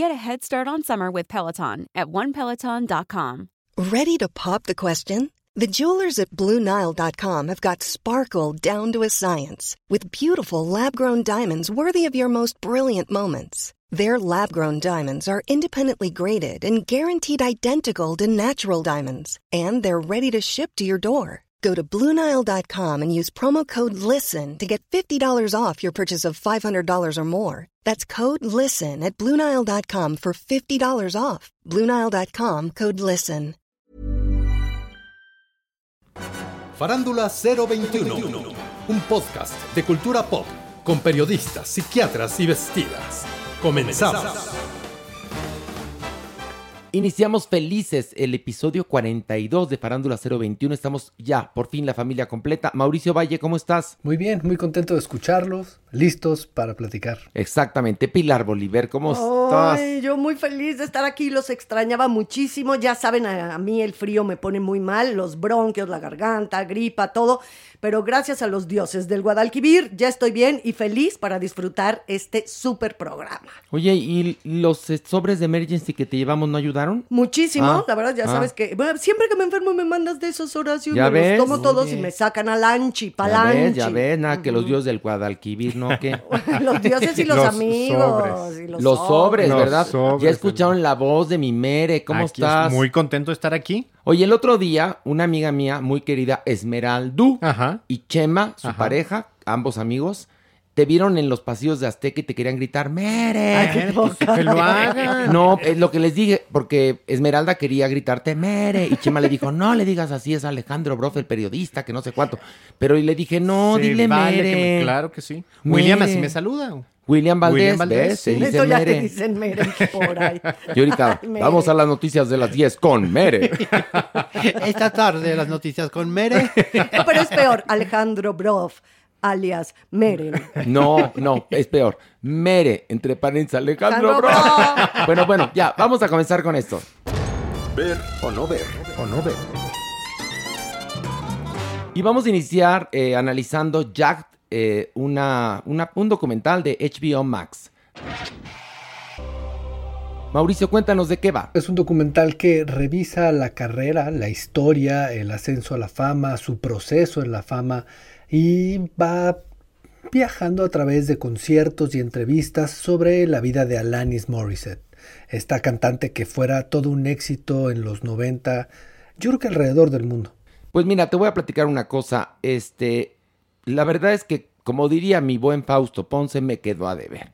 Get a head start on summer with Peloton at onepeloton.com. Ready to pop the question? The jewelers at BlueNile.com have got sparkle down to a science with beautiful lab grown diamonds worthy of your most brilliant moments. Their lab grown diamonds are independently graded and guaranteed identical to natural diamonds, and they're ready to ship to your door. Go to BlueNile.com and use promo code LISTEN to get $50 off your purchase of $500 or more. That's code LISTEN at BlueNile.com for $50 off. BlueNile.com code LISTEN. Farándula 021, un podcast de cultura pop con periodistas, psiquiatras y vestidas. Comenzamos. Iniciamos felices el episodio 42 de Farándula 021. Estamos ya, por fin, la familia completa. Mauricio Valle, ¿cómo estás? Muy bien, muy contento de escucharlos, listos para platicar. Exactamente. Pilar Bolívar, ¿cómo Ay, estás? yo muy feliz de estar aquí, los extrañaba muchísimo. Ya saben, a, a mí el frío me pone muy mal, los bronquios, la garganta, gripa, todo. Pero gracias a los dioses del Guadalquivir, ya estoy bien y feliz para disfrutar este súper programa. Oye, ¿y los eh, sobres de emergency que te llevamos no ayudaron? Muchísimo, Ah, la verdad, ya ah. sabes que bueno, siempre que me enfermo me mandas de esos Horacio, ¿Ya me ves? los tomo todos Oye. y me sacan al anchi, Ya palanchi. ves, ya ves, nada que los dioses del Guadalquivir, ¿no? ¿Qué? los dioses y los, Los amigos. sobres. y los, Los sobres, Los ¿verdad? sobres, ya escucharon la voz de mi Mere, ¿cómo Aquí estás? es muy contento de estar aquí. Oye, el otro día, una amiga mía muy querida, Esmeraldu, Ajá. y Chema, su Ajá. pareja, ambos amigos, te vieron en los pasillos de Azteca y te querían gritar, ¡Mere! Ay, qué poca. Que lo hagan. No, es lo que les dije, porque Esmeralda quería gritarte Mere y Chema le dijo, no le digas así, es Alejandro Broff, el periodista, que no sé cuánto. Pero y le dije, no, Se dile vale que Mere. me- claro que sí. Mere. William así me saluda. William Valdés, William Valdés, ¿ves? Se sí. dice Eso ya Mere. te dicen mere por ahí. Y ahorita, Ay, Mere. vamos a las noticias de las 10 con Mere. Esta tarde las noticias con Mere. No, pero es peor, Alejandro Broff, alias Meren. No, no, es peor. Mere, entre paréntesis, Alejandro Broff. Bueno, bueno, ya, vamos a comenzar con esto. Ver o no ver. ¿O no ve? Y vamos a iniciar eh, analizando Jack, eh, una, una- un documental de HBO Max. Mauricio, cuéntanos de qué va. Es un documental que revisa la carrera, la historia, el ascenso a la fama, su proceso en la fama y va viajando a través de conciertos y entrevistas sobre la vida de Alanis Morissette, esta cantante que fuera todo un éxito en los 90, yo creo que alrededor del mundo. Pues mira, te voy a platicar una cosa. Este, la verdad es que, como diría mi buen Fausto Ponce, me quedó a deber.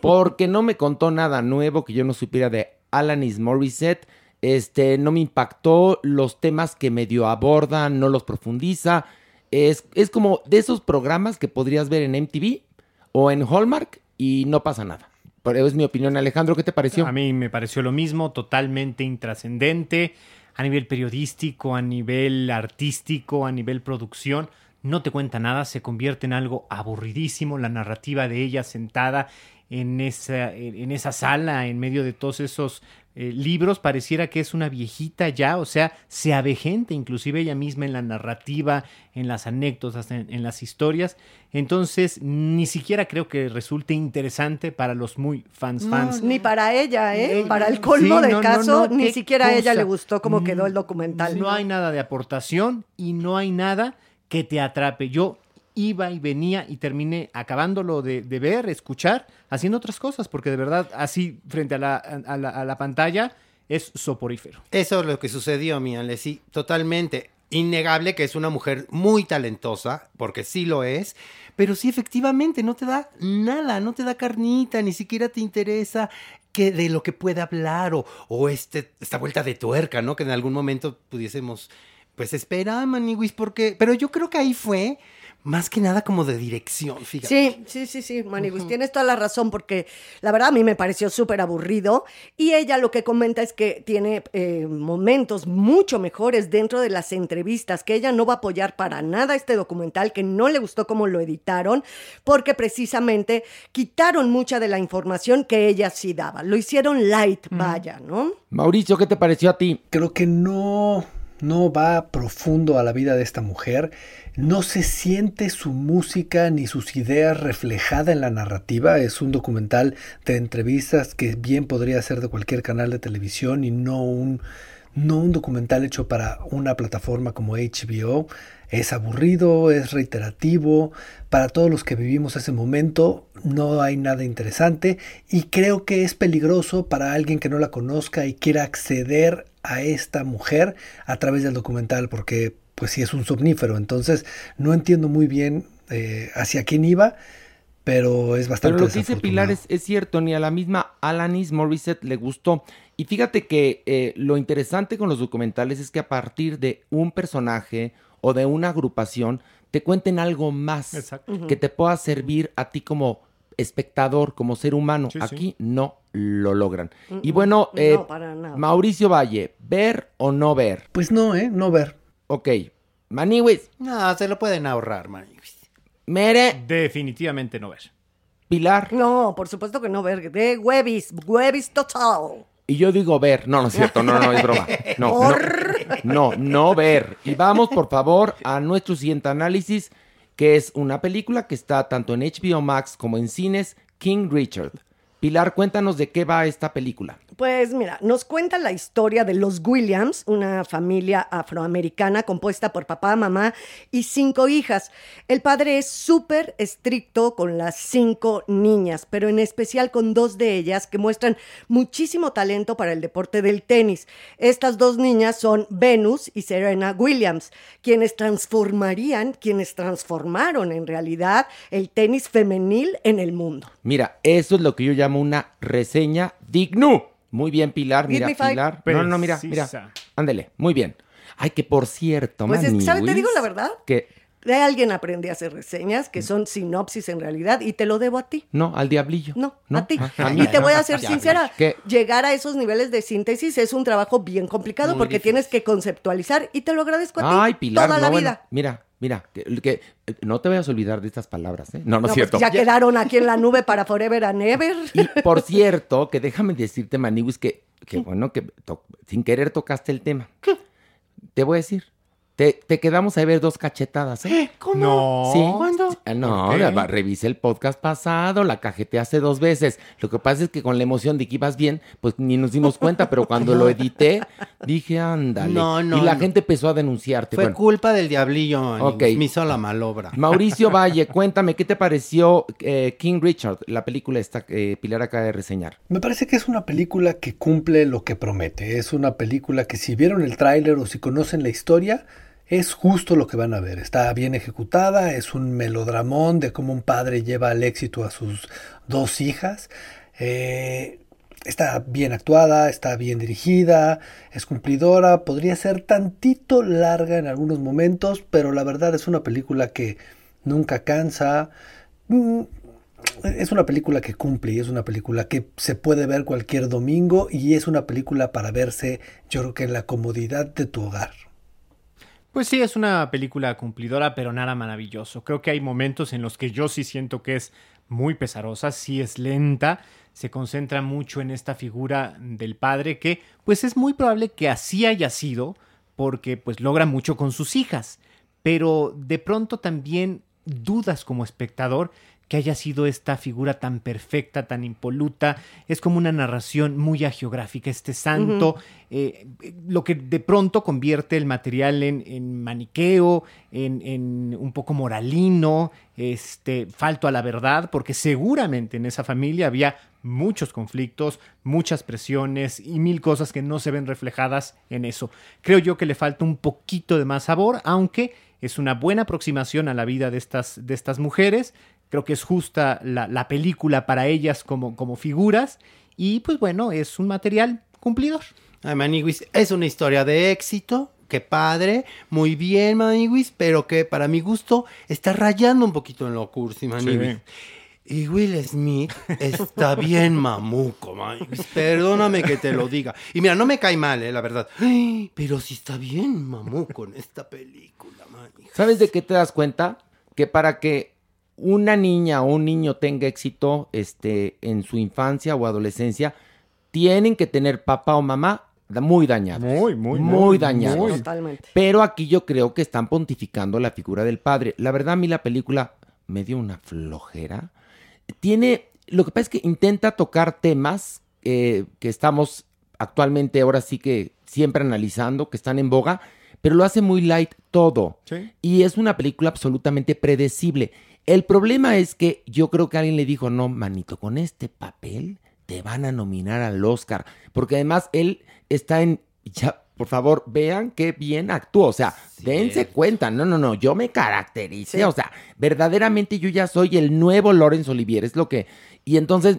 Porque no me contó nada nuevo que yo no supiera de Alanis Morissette. Este, no me impactó los temas que medio abordan, no los profundiza. Es, es como de esos programas que podrías ver en MTV o en Hallmark y no pasa nada. Pero es mi opinión, Alejandro, ¿qué te pareció? A mí me pareció lo mismo, totalmente intrascendente. A nivel periodístico, a nivel artístico, a nivel producción. No te cuenta nada, se convierte en algo aburridísimo. La narrativa de ella sentada en esa, en esa sala, en medio de todos esos eh, libros, pareciera que es una viejita ya, o sea, se avejenta inclusive ella misma en la narrativa, en las anécdotas, en, en las historias. Entonces, ni siquiera creo que resulte interesante para los muy fans, fans. Ni para ella, ¿eh? Eh, Para el colmo sí, del no, no, caso, no, ni siquiera a ella le gustó cómo quedó el Mm, documental. No hay nada de aportación y no hay nada que te atrape. Yo iba y venía y terminé acabándolo de, ver, escuchar, haciendo otras cosas, porque de verdad, así frente a la, a la, pantalla, es soporífero. Eso es lo que sucedió, mi sí, totalmente. Innegable que es una mujer muy talentosa, porque sí lo es, pero sí efectivamente no te da nada, no te da carnita, ni siquiera te interesa que de lo que puede hablar o, o este, esta vuelta de tuerca, ¿no? Que en algún momento pudiésemos, pues espera, Maniwis, porque, pero yo creo que ahí fue más que nada como de dirección, fíjate. Sí, sí, sí, sí, Maniguis, tienes toda la razón porque la verdad a mí me pareció súper aburrido y ella lo que comenta es que tiene eh, momentos mucho mejores dentro de las entrevistas, que ella no va a apoyar para nada este documental, que no le gustó cómo lo editaron, porque precisamente quitaron mucha de la información que ella sí daba, lo hicieron light, vaya, ¿no? Mauricio, ¿qué te pareció a ti? Creo que no, no va profundo a la vida de esta mujer. No se siente su música ni sus ideas reflejada en la narrativa. Es un documental de entrevistas que bien podría ser de cualquier canal de televisión y no un, no un documental hecho para una plataforma como HBO. Es aburrido, es reiterativo. Para todos los que vivimos ese momento no hay nada interesante y creo que es peligroso para alguien que no la conozca y quiera acceder a esta mujer a través del documental porque pues sí es un somnífero. Entonces no entiendo muy bien eh, hacia quién iba, pero es bastante Pero lo que dice. Pilar es, es cierto, ni a la misma Alanis Morissette le gustó. Y fíjate que eh, lo interesante con los documentales es que a partir de un personaje o de una agrupación te cuenten algo más Exacto. Que te pueda servir a ti como espectador, como ser humano. Sí, sí. Aquí no lo logran. Y Mm, bueno, no, eh, para nada. Mauricio Valle, ¿ver o no ver? Pues no, ¿eh? No ver. Ok. Maniwis, No, se lo pueden ahorrar, Maniwis. Mere, Definitivamente no ver. Pilar. No, por supuesto que no, ver, de Webis, Webis total. Y yo digo ver. No, no es cierto. No, no, es broma. No, no, no, no ver. Y vamos, por favor, a nuestro siguiente análisis, que es una película que está tanto en HBO Max como en cines, King Richard. Pilar, cuéntanos de qué va esta película. Pues mira, nos cuenta la historia de los Williams, una familia afroamericana compuesta por papá, mamá y cinco hijas. El padre es súper estricto con las cinco niñas, pero en especial con dos de ellas que muestran muchísimo talento para el deporte del tenis. Estas dos niñas son Venus y Serena Williams, quienes transformarían, quienes transformaron en realidad el tenis femenil en el mundo. Mira, eso es lo que yo llamo una reseña digno. Muy bien, Pilar. Mira. Pilar. No, no, mira, mira. Precisa. Ándele. Muy bien. Ay, que por cierto, Pues es que, ¿sabe? Te Maniwis, digo la verdad. Que De alguien aprendí a hacer reseñas que son sinopsis en realidad y te lo debo a ti. no, al diablillo. No, No, a ti. a- a mí. y te voy a ser Ya, sincera, ¿qué? llegar a esos niveles de síntesis es un trabajo bien complicado Muy porque difícil. tienes que conceptualizar y te lo agradezco a ti Ay, Pilar, toda no, la bueno, vida. mira, mira, que, que, no te vayas a olvidar de estas palabras, ¿eh? No, no, No, es pues cierto. ya quedaron aquí en la nube para Forever and Ever. Y por cierto, que déjame decirte, Maniwis, que, que bueno, que sin querer tocaste el tema. Te voy a decir, te, te quedamos a ver dos cachetadas, ¿eh? No. Sí. ¿Cuándo? Ah, No, va- revisé el podcast pasado, la cajeteaste dos veces. Lo que pasa es que con la emoción de que ibas bien, pues ni nos dimos cuenta, pero cuando lo edité, dije, ándale. No, no, y la no. gente empezó a denunciarte. Fue Bueno, culpa del diablillo. Ok. Me hizo la malobra. Mauricio Valle, cuéntame, ¿qué te pareció eh, King Richard, la película esta que Pilar acaba de reseñar? Me parece que es una película que cumple lo que promete. Es una película que si vieron el tráiler o si conocen la historia, es justo lo que van a ver. Está bien ejecutada, es un melodramón de cómo un padre lleva al éxito a sus dos hijas. Eh, está bien actuada, está bien dirigida, es cumplidora, podría ser tantito larga en algunos momentos, pero la verdad es una película que nunca cansa. Mm, es una película que cumple y es una película que se puede ver cualquier domingo y es una película para verse yo creo que en la comodidad de tu hogar. Pues sí, es una película cumplidora, pero nada maravilloso. Creo que hay momentos en los que yo sí siento que es muy pesarosa, sí es lenta, se concentra mucho en esta figura del padre que pues es muy probable que así haya sido porque pues logra mucho con sus hijas, pero de pronto también dudas como espectador que haya sido esta figura tan perfecta, tan impoluta. Es como una narración muy agiográfica, este santo, eh, lo que de pronto convierte el material en, en maniqueo, en, en un poco moralino, este, falto a la verdad, porque seguramente en esa familia había muchos conflictos, muchas presiones y mil cosas que no se ven reflejadas en eso. Creo yo que le falta un poquito de más sabor, aunque es una buena aproximación a la vida de estas, de estas mujeres. Creo que es justa la, la película para ellas como, como figuras y pues bueno, es un material cumplidor. Ay, Maniwis, es una historia de éxito. Qué padre, muy bien, Maniwis, pero que para mi gusto está rayando un poquito en lo cursi, Maniwis. Y Will Smith está bien mamuco, Maniwis. Perdóname que te lo diga. Y mira, no me cae mal, eh, la verdad. Ay, pero sí está bien mamuco en esta película, Maniwis. ¿Sabes de qué te das cuenta? Que para que una niña o un niño tenga éxito este, en su infancia o adolescencia, tienen que tener papá o mamá muy dañados. Muy, muy, muy dañados. muy. Totalmente. Pero aquí yo creo que están pontificando la figura del padre. La verdad, a mí la película me dio una flojera. Tiene, lo que pasa es que intenta tocar temas eh, que estamos actualmente, ahora sí que siempre analizando, que están en boga, pero lo hace muy light todo. Sí. Y es una película absolutamente predecible. El problema es que yo creo que alguien le dijo, no, manito, con este papel te van a nominar al Oscar. Porque además él está en, ya, por favor, vean qué bien actuó. O sea, dense cuenta. No, no, no, yo me caractericé. Sí. O sea, verdaderamente yo ya soy el nuevo Laurence Olivier. Es lo que... Y entonces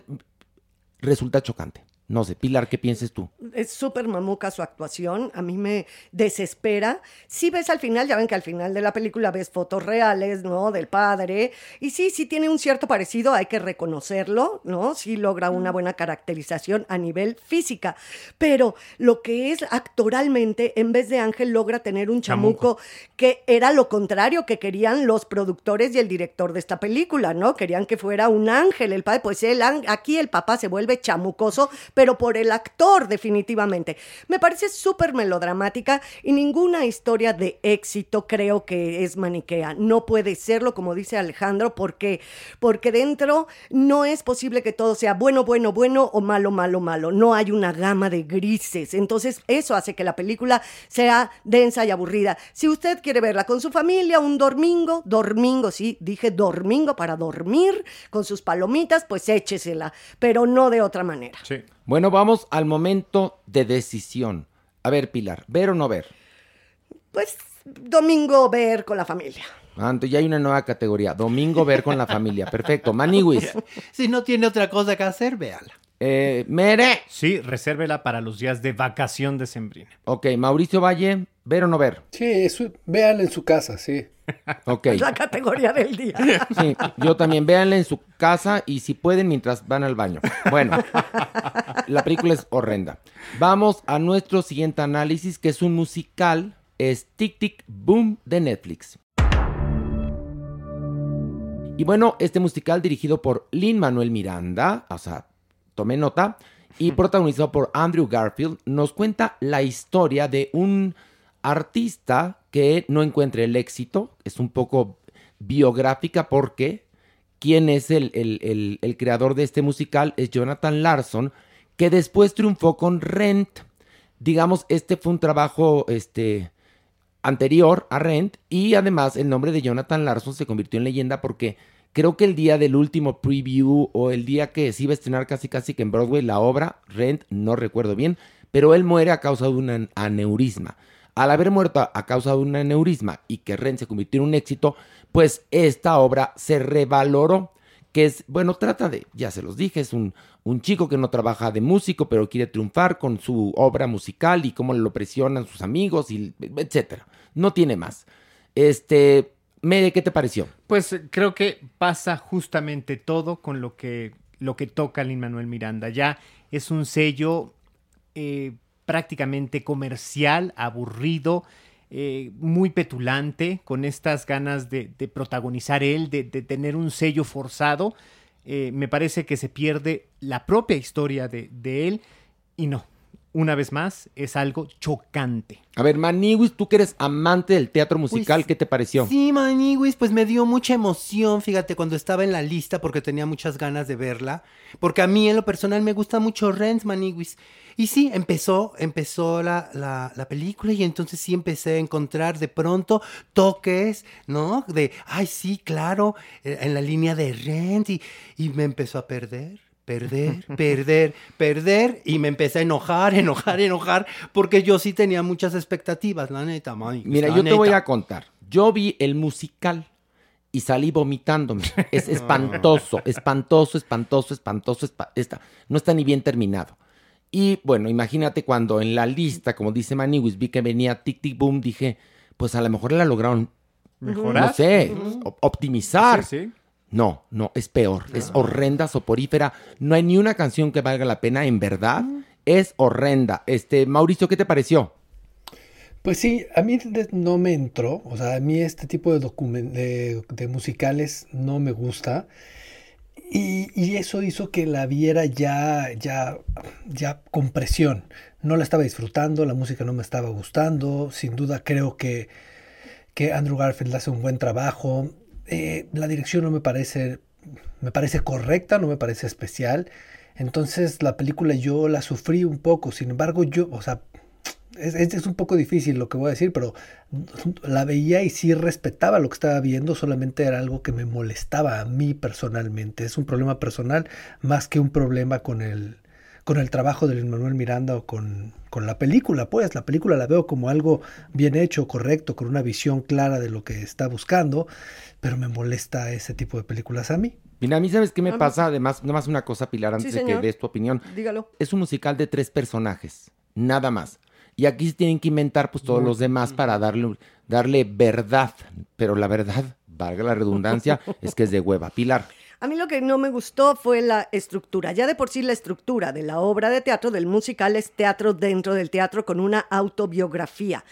resulta chocante. No sé, Pilar, ¿qué pienses tú? Es súper mamuca su actuación, a mí me desespera. Si ves al final, ya ven que al final de la película ves fotos reales, ¿no? Del padre. Y sí, sí tiene un cierto parecido, hay que reconocerlo, ¿no? Sí logra una buena caracterización a nivel física. Pero lo que es actoralmente, en vez de Ángel, logra tener un chamuco, que era lo contrario que querían los productores y el director de esta película, ¿no? Querían que fuera un ángel el padre, pues aquí el papá se vuelve chamucoso, pero por el actor definitivamente. Me parece súper melodramática y ninguna historia de éxito creo que es maniquea. No puede serlo, como dice Alejandro, porque, porque dentro no es posible que todo sea bueno, bueno, bueno o malo, malo, malo. No hay una gama de grises. Entonces eso hace que la película sea densa y aburrida. Si usted quiere verla con su familia, un domingo, domingo, sí, dije domingo para dormir, con sus palomitas, pues échesela, pero no de otra manera. Sí. Bueno, vamos al momento de decisión. A ver, Pilar, ¿ver o no ver? Pues domingo ver con la familia. Ah, entonces ya hay una nueva categoría. Domingo ver con la familia. Perfecto. Maniwis. Si no tiene otra cosa que hacer, véala. Eh, Mere. Sí, resérvela para los días de vacación de Sembrina. Ok, Mauricio Valle, ¿ver o no ver? Sí, eso, véanla en su casa, sí. Ok. Es la categoría del día. Sí, yo también véanla en su casa y si pueden mientras van al baño. Bueno, la película es horrenda. Vamos a nuestro siguiente análisis, que es un musical, es Tic Tic Boom de Netflix. Y bueno, este musical dirigido por Lin Manuel Miranda, o sea, tomé nota, y protagonizado por Andrew Garfield, nos cuenta la historia de un artista que no encuentra el éxito. Es un poco biográfica porque quien es el, el- el- el creador de este musical es Jonathan Larson, que después triunfó con Rent. Digamos, este fue un trabajo este, anterior a Rent y además el nombre de Jonathan Larson se convirtió en leyenda porque creo que el día del último preview o el día que se iba a estrenar casi casi que en Broadway la obra, Rent, no recuerdo bien, pero él muere a causa de un an- aneurisma. Al haber muerto a- a causa de un aneurisma y que Rent se convirtió en un éxito, pues esta obra se revaloró que es, bueno, trata de, ya se los dije, es un, un chico que no trabaja de músico, pero quiere triunfar con su obra musical y cómo lo presionan sus amigos, y etcétera. No tiene más. Este, Mere, ¿qué te pareció? Pues eh, creo que pasa justamente todo con lo que, lo que toca Lin Manuel Miranda. Ya es un sello eh, prácticamente comercial, aburrido, eh, muy petulante, con estas ganas de, protagonizar él, de, de tener un sello forzado. Eh, me parece que se pierde la propia historia de, de él y no, una vez más, es algo chocante. A ver, Maniwis, tú que eres amante del teatro musical, Pues, ¿qué te pareció? Sí, Maniwis, pues me dio mucha emoción, fíjate, cuando estaba en la lista porque tenía muchas ganas de verla. Porque a mí en lo personal me gusta mucho Rent, Maniwis. Y sí, empezó, empezó la, la, la película y entonces sí empecé a encontrar de pronto toques, ¿no? De, ay, sí, claro, eh, en la línea de Rent y, y me empezó a perder. Perder, perder, perder, y me empecé a enojar, enojar, enojar, porque yo sí tenía muchas expectativas, la neta, Maniwis, Mira, la yo te voy a contar. Yo vi el musical y salí vomitándome. Es espantoso, espantoso, espantoso, espantoso. espa- está, no está ni bien terminado. Y bueno, imagínate cuando en la lista, como dice Maniwis, vi que venía Tic Tic Boom, dije, pues a lo mejor la lograron, ¿Mejorar? no sé, optimizar. Sí, sí. No, no, es peor, es horrenda, soporífera. No hay ni una canción que valga la pena, en verdad. Es horrenda. Este, Mauricio, ¿qué te pareció? Pues sí, a mí no me entró, o sea, a mí este tipo de, de, de musicales no me gusta y, y eso hizo que la viera ya, ya, ya con presión. No la estaba disfrutando, la música no me estaba gustando, sin duda creo que, que Andrew Garfield hace un buen trabajo, Eh, la dirección no me parece, me parece correcta, no me parece especial, entonces la película yo la sufrí un poco, sin embargo yo, o sea, es, es- un poco difícil lo que voy a decir, pero la veía y sí respetaba lo que estaba viendo, solamente era algo que me molestaba a mí personalmente. Es un problema personal más que un problema con el, con el trabajo de Luis Manuel Miranda o con, con la película. Pues la película la veo como algo bien hecho, correcto, con una visión clara de lo que está buscando, pero me molesta ese tipo de películas a mí. Mira, a mí sabes qué me pasa, además, nada más una cosa, Pilar, antes Sí, de que des tu opinión. Dígalo. Es un musical de tres personajes, nada más. Y aquí se tienen que inventar pues todos los demás para darle, darle verdad. Pero la verdad, valga la redundancia, es que es de hueva. Pilar. A mí lo que no me gustó fue la estructura. Ya de por sí la estructura de la obra de teatro, del musical, es teatro dentro del teatro con una autobiografía.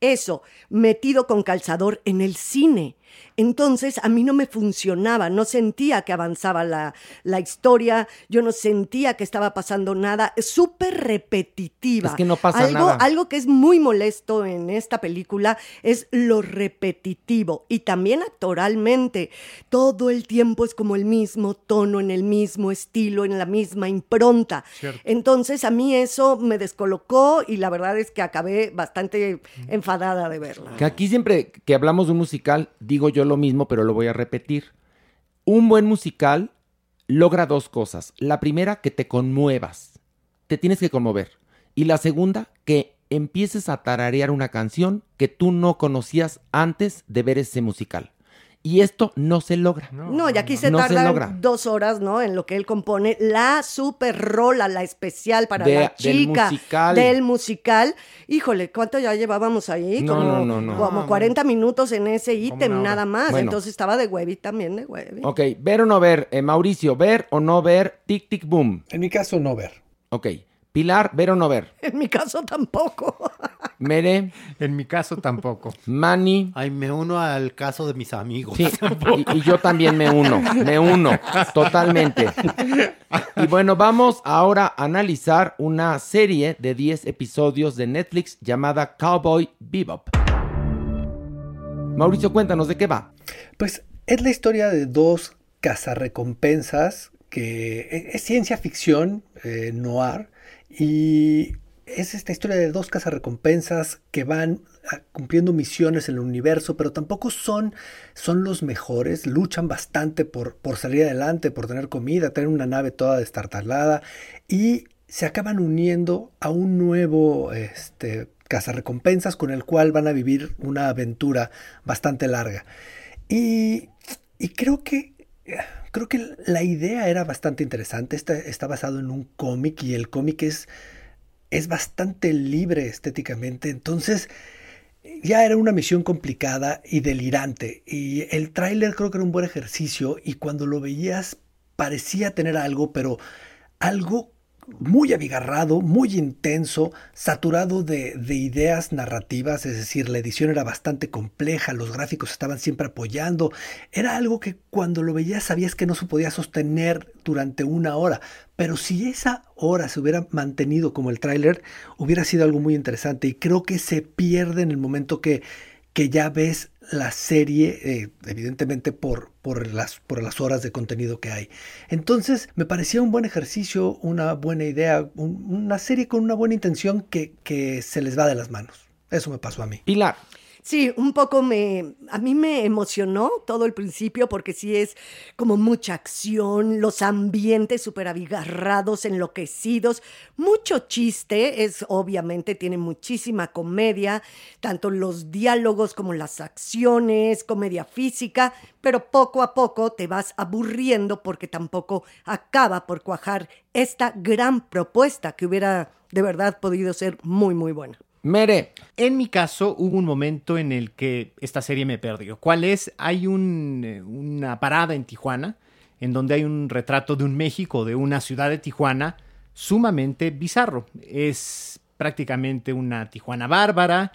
Eso, metido con calzador en el cine. Entonces a mí no me funcionaba, no sentía que avanzaba la, la historia, yo no sentía que estaba pasando nada, es súper repetitiva. Es que no pasa algo, nada. Algo que es muy molesto en esta película es lo repetitivo y también actoralmente. Todo el tiempo es como el mismo tono, en el mismo estilo, en la misma impronta. Cierto. Entonces a mí eso me descolocó y la verdad es que acabé bastante enfadada de verla. Que aquí siempre que hablamos de un musical, digo yo lo mismo, pero lo voy a repetir. Un buen musical logra dos cosas. La primera, que te conmuevas. Te tienes que conmover. Y la segunda, que empieces a tararear una canción que tú no conocías antes de ver ese musical. Y esto no se logra. No, y aquí se No tardan dos horas, ¿no? En lo que él compone la super rola, la especial para De- la del chica musical. del musical. Híjole, ¿cuánto ya llevábamos ahí? No, como, no, no, no. Como 40 minutos en ese ítem, nada más. Bueno. Entonces estaba de huevi también, de huevi. Ok, ver o no ver. Eh, Mauricio, ver o no ver. Tic, tic, boom. En mi caso, no ver. Ok. Pilar, ver o no ver. En mi caso tampoco. Mere, En mi caso tampoco. Manny. Ay, me uno al caso de mis amigos. Sí, y, y yo también me uno, me uno, totalmente. Y bueno, vamos ahora a analizar una serie de 10 episodios de Netflix llamada Cowboy Bebop. Mauricio, cuéntanos de qué va. Pues es la historia de dos cazarrecompensas que e- es ciencia ficción eh, noir y es esta historia de dos cazarrecompensas que van ah, cumpliendo misiones en el universo, pero tampoco son, son los mejores, luchan bastante por, por salir adelante, por tener comida, tener una nave toda destartalada y se acaban uniendo a un nuevo este, cazarrecompensas con el cual van a vivir una aventura bastante larga. Y, y creo que creo que la idea era bastante interesante. Está, está basado en un cómic y el cómic es, es bastante libre estéticamente. Entonces, ya era una misión complicada y delirante. Y el tráiler creo que era un buen ejercicio. Y cuando lo veías, parecía tener algo, pero algo muy abigarrado, muy intenso, saturado de, de, ideas narrativas, es decir, la edición era bastante compleja, los gráficos estaban siempre apoyando, era algo que cuando lo veías sabías que no se podía sostener durante una hora, pero si esa hora se hubiera mantenido como el tráiler, hubiera sido algo muy interesante y creo que se pierde en el momento que, que ya ves la serie, eh, evidentemente por, por, las, por las horas de contenido que hay. Entonces, me parecía un buen ejercicio, una buena idea, un, una serie con una buena intención que, que se les va de las manos. Eso me pasó a mí. Pilar. Sí, un poco me, a mí me emocionó todo el principio porque sí es como mucha acción, los ambientes súper abigarrados, enloquecidos, mucho chiste, es obviamente, tiene muchísima comedia, tanto los diálogos como las acciones, comedia física, pero poco a poco te vas aburriendo porque tampoco acaba por cuajar esta gran propuesta que hubiera de verdad podido ser muy, muy buena. Mere. En mi caso, hubo un momento en el que esta serie me perdió. ¿Cuál es? Hay eh, una parada en Tijuana, en donde hay un retrato de un México, de una ciudad de Tijuana, sumamente bizarro. Es prácticamente una Tijuana bárbara,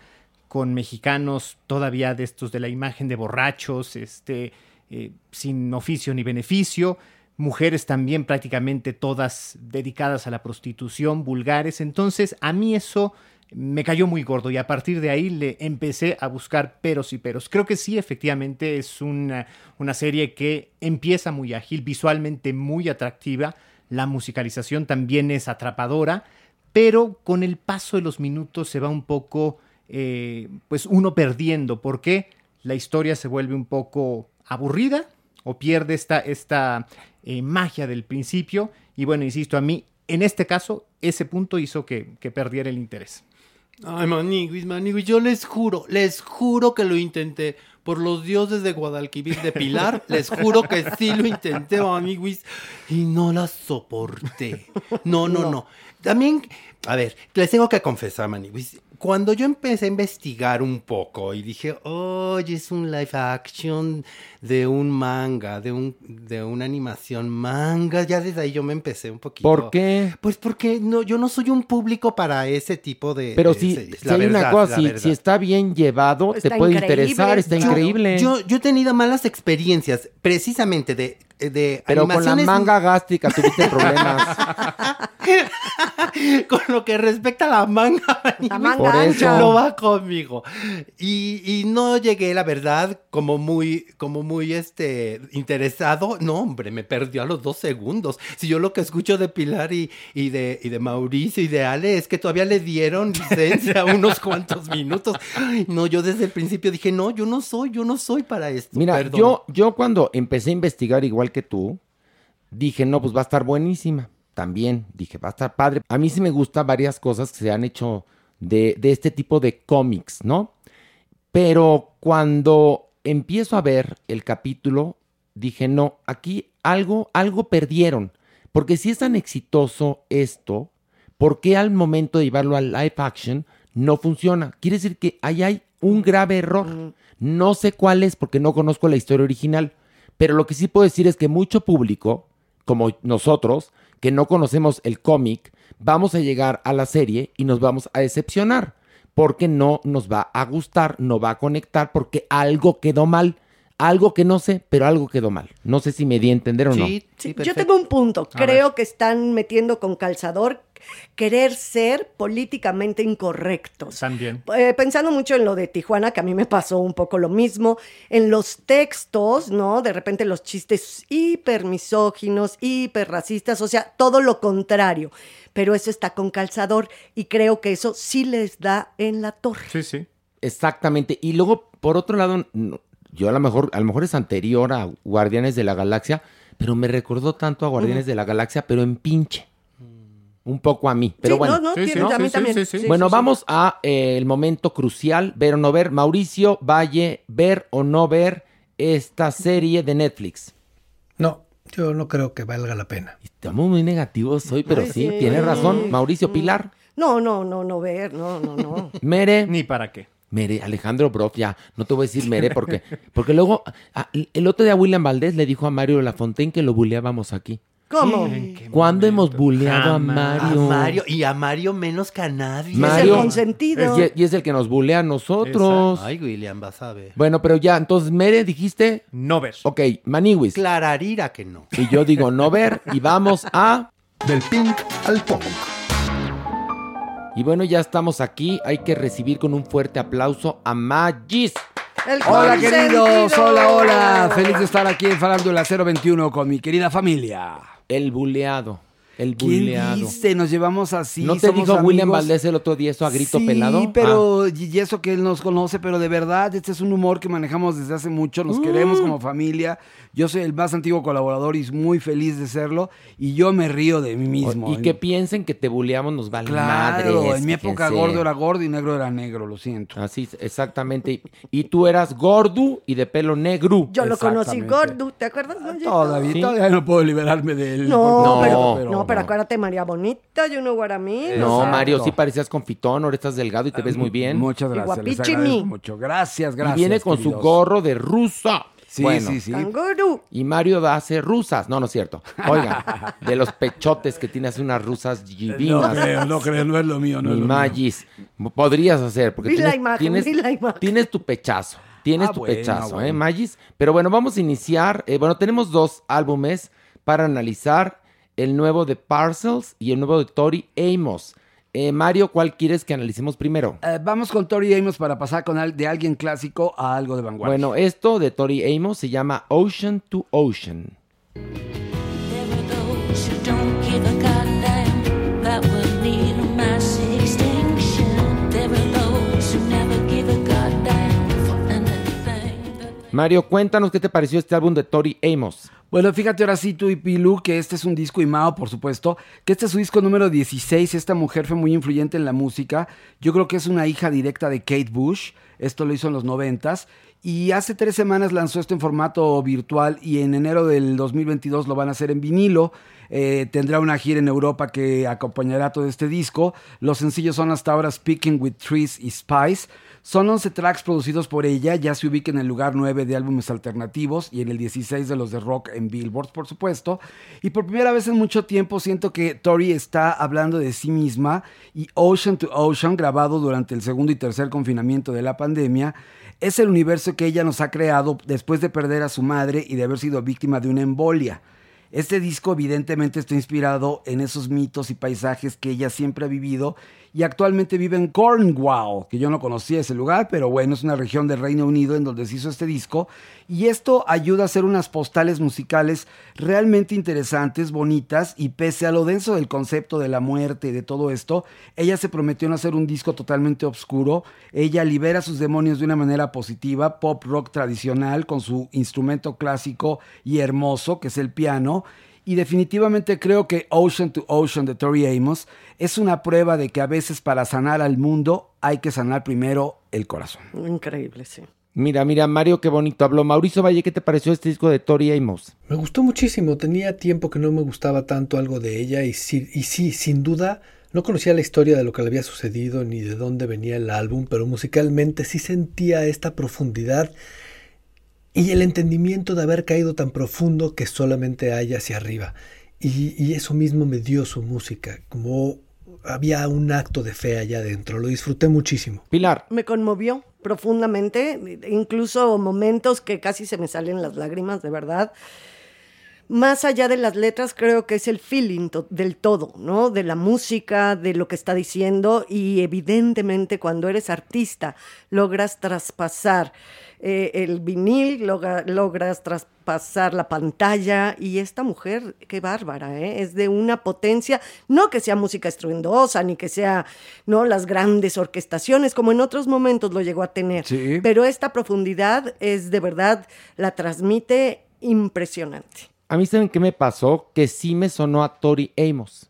con mexicanos todavía de estos de la imagen de borrachos, este, eh, sin oficio ni beneficio, mujeres también prácticamente todas dedicadas a la prostitución, vulgares. Entonces, a mí eso me cayó muy gordo y a partir de ahí le empecé a buscar peros y peros. Creo que sí, efectivamente es una, una serie que empieza muy ágil, visualmente muy atractiva, la musicalización también es atrapadora, pero con el paso de los minutos se va un poco, eh, pues uno perdiendo, porque la historia se vuelve un poco aburrida o pierde esta, esta eh, magia del principio y bueno, insisto, a mí en este caso ese punto hizo que, que perdiera el interés. Ay, maniguis, maniguis, yo les juro, les juro que lo intenté. Por los dioses de Guadalquivir de Pilar, les juro que sí lo intenté, maniguis, y no la soporté. No, no, no. También, a ver, les tengo que confesar, maniguis, cuando yo empecé a investigar un poco y dije, oye, es un live action de un manga, de, un, de una animación manga, ya desde ahí yo me empecé un poquito. ¿Por qué? Pues porque no, yo no soy un público para ese tipo de. Pero de si, si hay una cosa, si, si está bien llevado, Está te puede increíble. interesar, está Yo- increíble. Yo, yo he tenido malas experiencias, precisamente de, de pero con la manga gástrica tuviste problemas. con lo que respecta a la manga, La manga Por eso. ancha. no va conmigo. Y, y no llegué, la verdad, como muy, como muy este interesado. No, hombre, me perdió a los dos segundos. Si yo lo que escucho de Pilar y, y de, y de Mauricio y de Ale es que todavía le dieron licencia unos cuantos minutos. No, yo desde el principio dije, no, yo no soy, yo no soy para esto. Mira, Perdón. yo, yo cuando empecé a investigar igual que tú, dije, no, pues va a estar buenísima. También dije, va a estar padre. A mí sí me gustan varias cosas que se han hecho de, de este tipo de cómics, ¿no? Pero cuando empiezo a ver el capítulo, dije, no, aquí algo, algo perdieron. Porque si es tan exitoso esto, ¿por qué al momento de llevarlo al live action no funciona? Quiere decir que ahí hay un grave error. No sé cuál es porque no conozco la historia original, pero lo que sí puedo decir es que mucho público, como nosotros, que no conocemos el cómic, vamos a llegar a la serie y nos vamos a decepcionar porque no nos va a gustar, no va a conectar porque algo quedó mal. Algo que no sé, pero algo quedó mal. No sé si me di a entender o no. Sí, sí, Yo tengo un punto. Creo que están metiendo con calzador querer ser políticamente incorrectos. También. Eh, pensando mucho en lo de Tijuana, que a mí me pasó un poco lo mismo, en los textos, ¿no? De repente los chistes hiper misóginos, hiper racistas, o sea, todo lo contrario. Pero eso está con calzador y creo que eso sí les da en la torre. Sí, sí. Exactamente. Y luego, por otro lado, yo a lo mejor, a lo mejor es anterior a Guardianes de la Galaxia, pero me recordó tanto a Guardianes de la Galaxia, pero en pinche. Un poco a mí. Pero Sí, bueno. no, no, Sí, tiene- sí, a mí sí, también. sí, sí. Sí, bueno, sí, sí. vamos a eh, el momento crucial, ver o no ver. Mauricio Valle, ver o no ver esta serie de Netflix. No, yo no creo que valga la pena. Estamos muy negativos hoy, pero Ay, sí, sí. tiene razón. Mauricio Pilar, No, no, no, no ver, no, no, no. Mere. Ni para qué. Mere, Alejandro Broff, ya, no te voy a decir Mere porque, porque luego, el otro día William Valdés le dijo a Mario Lafontaine que lo buleábamos aquí. ¿Cómo? ¿En qué ¿Cuándo hemos momento? buleado Jamás. a A Mario? Mario, y a Mario menos que a nadie. Mario. Es el consentido. Y, y es el que nos bulea a nosotros. Ay, William, vas a ver. Bueno, pero ya, entonces, Mere, dijiste, No ver. ok, Maniwis. Clararira que no. Y yo digo no ver, y vamos a... Del pink al punk. Y bueno, ya estamos aquí, hay que recibir con un fuerte aplauso a Magis. El Hola queridos, hola, hola. Feliz de estar aquí en Farándula 021 con mi querida familia. El buleado. El ¿Quién buleado. dice? Nos llevamos así. ¿No te somos dijo William. Valdés el otro día eso a grito sí, pelado? Ah. pero y y eso que él nos conoce, pero de verdad, este es un humor que manejamos desde hace mucho, nos queremos Mm. como familia. Yo soy el más antiguo colaborador y muy feliz de serlo, y yo me río de mí Ah, mismo. y que piensen que te buleamos nos vale Claro, madres, en mi época fíjense. gordo era gordo y negro era negro, lo siento. Así, es, exactamente. Y, y tú eras gordo y de pelo negro. Yo lo conocí gordo, ¿te acuerdas? Mayito? Todavía, Sí. todavía no puedo liberarme de él. No, No, pero, no, pero no. acuérdate, María Bonita, yo no guaramí. No, Exacto. Mario, sí parecías confitón, ahora estás delgado y te ves muy bien. Muchas gracias, les agradezco mucho. Gracias, gracias. y viene con su gorro de rusa. Sí, bueno, sí, sí. Canguro. Y Mario hace rusas. No, no es cierto. Oiga, de los pechotes que tiene hace unas rusas No divinas. creo, no creo, no es lo mío, no es Mi mío. Magis. Podrías hacer, porque tienes, imagen, tienes, vi la imagen. tienes tu pechazo. Tienes Ah, tu bueno, pechazo, ¿eh. Magis? Pero bueno, vamos a iniciar. eh, bueno, tenemos dos álbumes para analizar: el nuevo de Parcels y el nuevo de Tori Amos. Eh, Mario, ¿cuál quieres que analicemos primero? Eh, vamos con Tori Amos para pasar con al- de alguien clásico a algo de vanguardia. Bueno, esto de Tori Amos se llama Ocean to Ocean. There Mario, cuéntanos qué te pareció este álbum de Tori Amos. Bueno, fíjate ahora sí tú y Pilu que este es un disco y por supuesto, que este es su disco número 16. Esta mujer fue muy influyente en la música. Yo creo que es una hija directa de Kate Bush. Esto lo hizo en los noventas. Y hace tres semanas lanzó esto en formato virtual y en enero del 2022 lo van a hacer en vinilo. Eh, tendrá una gira en Europa que acompañará todo este disco. Los sencillos son hasta ahora Speaking with Trees y Spice. Son 11 tracks producidos por ella, ya se ubica en el lugar 9 de álbumes alternativos y en el 16 de los de rock en Billboard, por supuesto. Y por primera vez en mucho tiempo siento que Tori está hablando de sí misma y Ocean to Ocean, grabado durante el segundo y tercer confinamiento de la pandemia, es el universo que ella nos ha creado después de perder a su madre y de haber sido víctima de una embolia. Este disco evidentemente está inspirado en esos mitos y paisajes que ella siempre ha vivido y actualmente vive en Cornwall, que yo no conocía ese lugar, pero bueno, es una región del Reino Unido en donde se hizo este disco. Y esto ayuda a hacer unas postales musicales realmente interesantes, bonitas y pese a lo denso del concepto de la muerte y de todo esto, ella se prometió en hacer un disco totalmente oscuro, ella libera sus demonios de una manera positiva, pop rock tradicional con su instrumento clásico y hermoso que es el piano y definitivamente creo que Ocean to Ocean de Tori Amos es una prueba de que a veces para sanar al mundo hay que sanar primero el corazón. Increíble, sí. Mira, mira, Mario, qué bonito habló. Mauricio Valle, ¿qué te pareció este disco de Tori Amos? Me gustó muchísimo, tenía tiempo que no me gustaba tanto algo de ella y sí, y sí, sin duda, no conocía la historia de lo que le había sucedido ni de dónde venía el álbum, pero musicalmente sí sentía esta profundidad y el entendimiento de haber caído tan profundo que solamente hay hacia arriba. Y, y eso mismo me dio su música, como había un acto de fe allá adentro, lo disfruté muchísimo. Pilar. Me conmovió profundamente, incluso momentos que casi se me salen las lágrimas, de verdad. Más allá de las letras, creo que es el feeling to- del todo, ¿no? De la música, de lo que está diciendo y evidentemente cuando eres artista logras traspasar eh, el vinil, logra- logras traspasar la pantalla y esta mujer, qué bárbara, ¿eh? Es de una potencia, no que sea música estruendosa ni que sea, ¿no? Las grandes orquestaciones como en otros momentos lo llegó a tener, Sí. pero esta profundidad es de verdad, la transmite impresionante. A mí, ¿saben qué me pasó? Que sí me sonó a Tori Amos.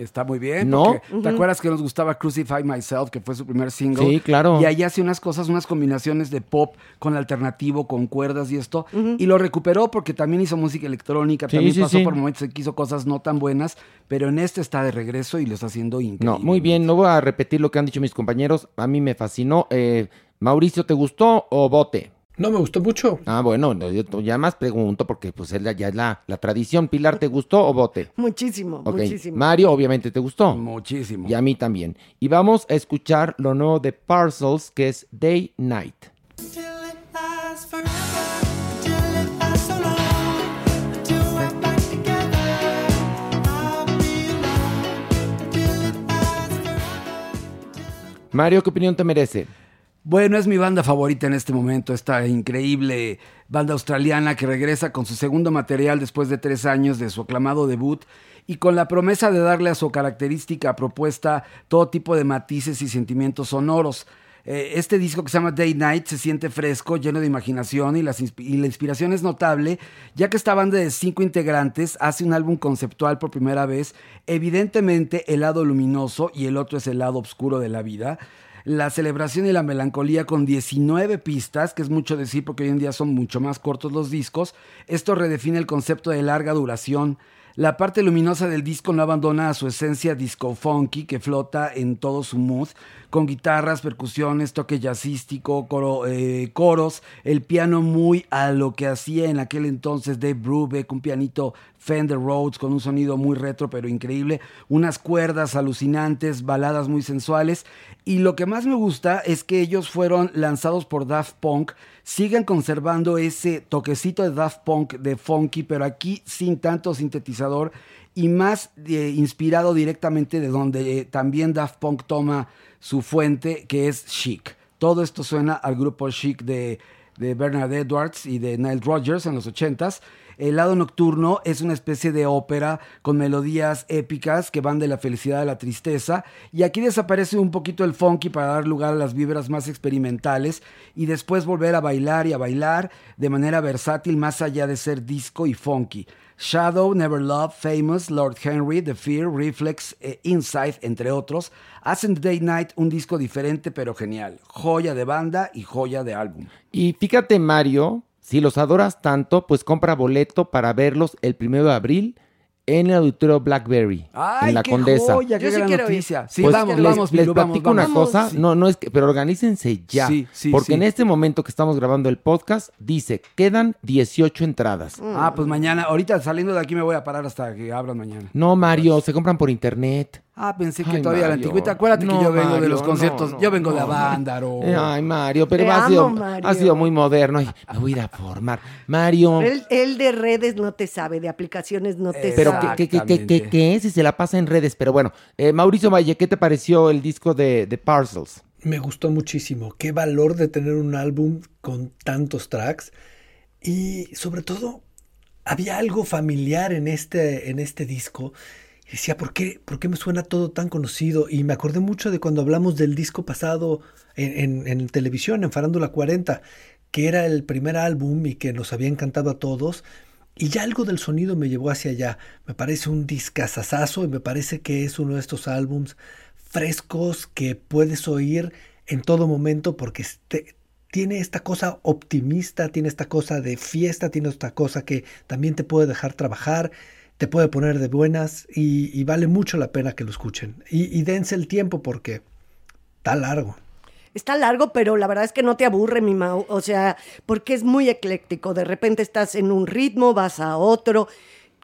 Está muy bien. ¿No? porque ¿Te acuerdas que nos gustaba Crucify Myself, que fue su primer single? Sí, claro. Y ahí hace unas cosas, unas combinaciones de pop con alternativo, con cuerdas y esto. Y lo recuperó porque también hizo música electrónica, Sí, también sí, pasó sí. por momentos que hizo cosas no tan buenas, pero en este está de regreso y lo está haciendo increíble. No, muy bien, no voy a repetir lo que han dicho mis compañeros. A mí me fascinó. Eh, Mauricio, ¿te gustó o bote? No, me gustó mucho. Ah, bueno, no, yo ya más pregunto porque pues es la- ya es la, la tradición. Pilar, ¿te gustó o bote? Muchísimo, Ok, muchísimo. Mario, obviamente, ¿te gustó? Muchísimo. Y a mí también. Y vamos a escuchar lo nuevo de Parcels, que es Day Night. Mario, ¿qué opinión te merece? Bueno, es mi banda favorita en este momento, esta increíble banda australiana que regresa con su segundo material después de tres años de su aclamado debut y con la promesa de darle a su característica propuesta todo tipo de matices y sentimientos sonoros. Eh, este disco que se llama Day Night se siente fresco, lleno de imaginación y, las y la inspiración es notable, ya que esta banda de cinco integrantes hace un álbum conceptual por primera vez, evidentemente el lado luminoso y el otro es el lado oscuro de la vida. La celebración y la melancolía con 19 pistas, que es mucho decir porque hoy en día son mucho más cortos los discos. Esto redefine el concepto de larga duración. La parte luminosa del disco no abandona a su esencia disco funky que flota en todo su mood, con guitarras, percusiones, toque jazzístico, eh, coros, el piano muy a lo que hacía en aquel entonces Dave Brubeck, un pianito Fender Rhodes con un sonido muy retro pero increíble, unas cuerdas alucinantes, baladas muy sensuales y lo que más me gusta es que ellos fueron lanzados por Daft Punk, siguen conservando ese toquecito de Daft Punk de funky pero aquí sin tanto sintetizador y más eh, inspirado directamente de donde eh, también Daft Punk toma su fuente que es Chic. Todo esto suena al grupo Chic de, de Bernard Edwards y de Nile Rodgers en los 80s. El lado nocturno es una especie de ópera con melodías épicas que van de la felicidad a la tristeza y aquí desaparece un poquito el funky para dar lugar a las vibras más experimentales y después volver a bailar y a bailar de manera versátil más allá de ser disco y funky. Shadow, Never Love, Famous, Lord Henry, The Fear, Reflex, e Inside, entre otros, hacen de Day Night un disco diferente pero genial. Joya de banda y joya de álbum. Y fíjate, Mario, si los adoras tanto, pues compra boleto para verlos el primero de abril en el auditorio Blackberry, ¡Ay, en la qué Condesa. joya, qué Yo sí gran quiero ir. noticia! Sí, Pues vamos, les, vamos, les Pilu, vamos, platico una vamos. cosa, Sí. no, no es que, pero organícense ya, Sí, sí, porque sí. en este momento que estamos grabando el podcast dice quedan 18 entradas. Ah, pues mañana, ahorita saliendo de aquí me voy a parar hasta que abran mañana. No, Mario, se compran por internet. Ah, pensé que Ay, todavía la Mario. antigüita. Acuérdate No, que yo vengo de los conciertos. no, yo vengo de no, no. Avándaro. Eh, Ay, Mario, pero Te ha, amo, sido, Mario. ha sido muy moderno. Ay, me voy a ir a formar. Mario, Él, él de redes no te sabe, de aplicaciones no te pero sabe. ¿qué, qué, qué, qué, qué, qué? Si se la pasa en redes. Pero bueno, eh, Mauricio Valle, ¿qué te pareció el disco de, de Parcels? Me gustó muchísimo. Qué valor de tener un álbum con tantos tracks. Y sobre todo, había algo familiar en este, en este disco. Y decía, ¿por qué, ¿por qué me suena todo tan conocido? Y me acordé mucho de cuando hablamos del disco pasado en, en- televisión, en Farándula 40, que era el primer álbum y que nos había encantado a todos. Y ya algo del sonido me llevó hacia allá. Me parece un discazazazo y me parece que es uno de estos álbums frescos que puedes oír en todo momento porque tiene esta cosa optimista, tiene esta cosa de fiesta, tiene esta cosa que también te puede dejar trabajar, te puede poner de buenas y, vale mucho la pena que lo escuchen. Y, y dense el tiempo porque está largo. Está largo, pero la verdad es que no te aburre, mi Mau. O sea, porque es muy ecléctico. De repente estás en un ritmo, vas a otro.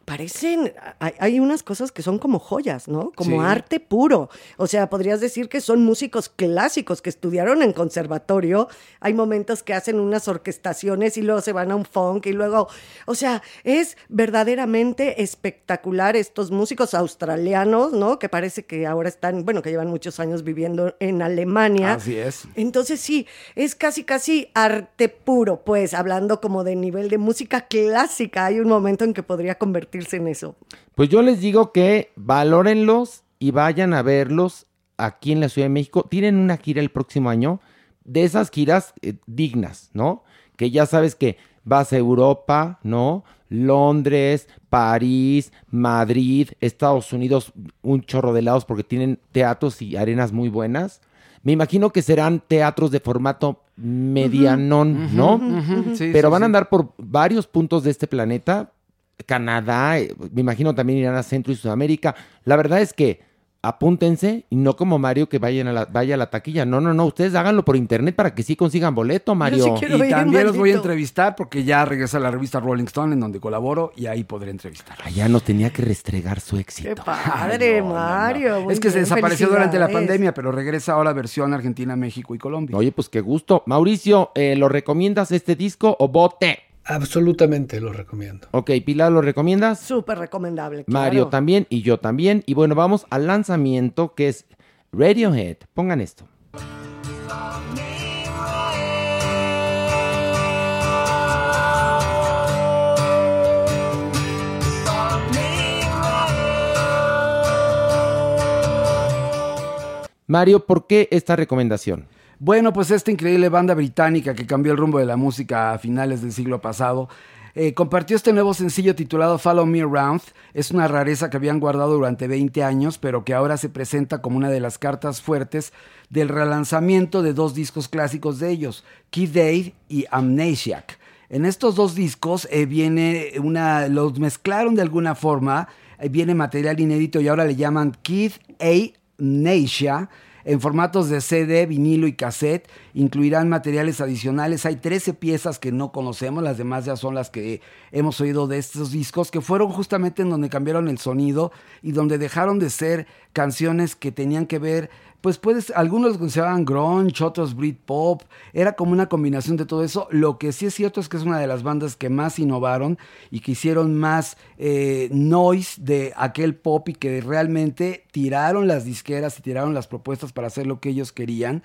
Parecen, hay, hay unas cosas que son como joyas, ¿no? Como Sí. arte puro. O sea, podrías decir que son músicos clásicos que estudiaron en conservatorio. Hay momentos que hacen unas orquestaciones y luego se van a un funk y luego, o sea, es verdaderamente espectacular estos músicos australianos, ¿no? Que parece que ahora están, bueno, que llevan muchos años viviendo en Alemania. Así es. Entonces sí, es casi casi arte puro, pues hablando como de nivel de música clásica, hay un momento en que podría convertirse en eso. Pues yo les digo que valórenlos y vayan a verlos aquí en la Ciudad de México. Tienen una gira el próximo año, de esas giras eh, dignas, ¿no? Que ya sabes que vas a Europa, ¿no? Londres, París, Madrid, Estados Unidos, un chorro de lados porque tienen teatros y arenas muy buenas. Me imagino que serán teatros de formato medianón, ¿no? Sí, Pero sí, van a sí. andar por varios puntos de este planeta. Canadá, eh, me imagino también irán a Centro y Sudamérica. La verdad es que apúntense y no como Mario que vayan a la, vaya a la taquilla. No, no, no, ustedes háganlo por internet para que sí consigan boleto, Mario. y también los voy a entrevistar porque ya regresa la revista Rolling Stone en donde colaboro y ahí podré entrevistar. Allá nos tenía que restregar su éxito. Qué padre, Mario. Es que se desapareció durante la pandemia, pero regresa ahora versión Argentina, México y Colombia. Oye, pues qué gusto. Mauricio, eh, ¿lo recomiendas este disco o bote? Absolutamente lo recomiendo. Ok, Pilar, ¿lo recomiendas? Súper recomendable. Mario también y yo también. Y bueno, vamos al lanzamiento que es Radiohead. Pongan esto. Mario, ¿por qué esta recomendación? Bueno, pues esta increíble banda británica que cambió el rumbo de la música a finales del siglo pasado eh, compartió este nuevo sencillo titulado Follow Me Around. Es una rareza que habían guardado durante 20 años, pero que ahora se presenta como una de las cartas fuertes del relanzamiento de dos discos clásicos de ellos, Kid Dave y Amnesiac. En estos dos discos eh, viene una, los mezclaron de alguna forma, eh, viene material inédito y ahora le llaman Kid Amnesia en formatos de CD, vinilo y cassette. Incluirán materiales adicionales. Hay 13 piezas que no conocemos, las demás ya son las que hemos oído de estos discos, que fueron justamente en donde cambiaron el sonido y donde dejaron de ser canciones que tenían que ver pues puedes, algunos los consideraban grunge, otros Britpop, era como una combinación de todo eso. Lo que sí es cierto es que es una de las bandas que más innovaron y que hicieron más eh, noise de aquel pop y que realmente tiraron las disqueras y tiraron las propuestas para hacer lo que ellos querían.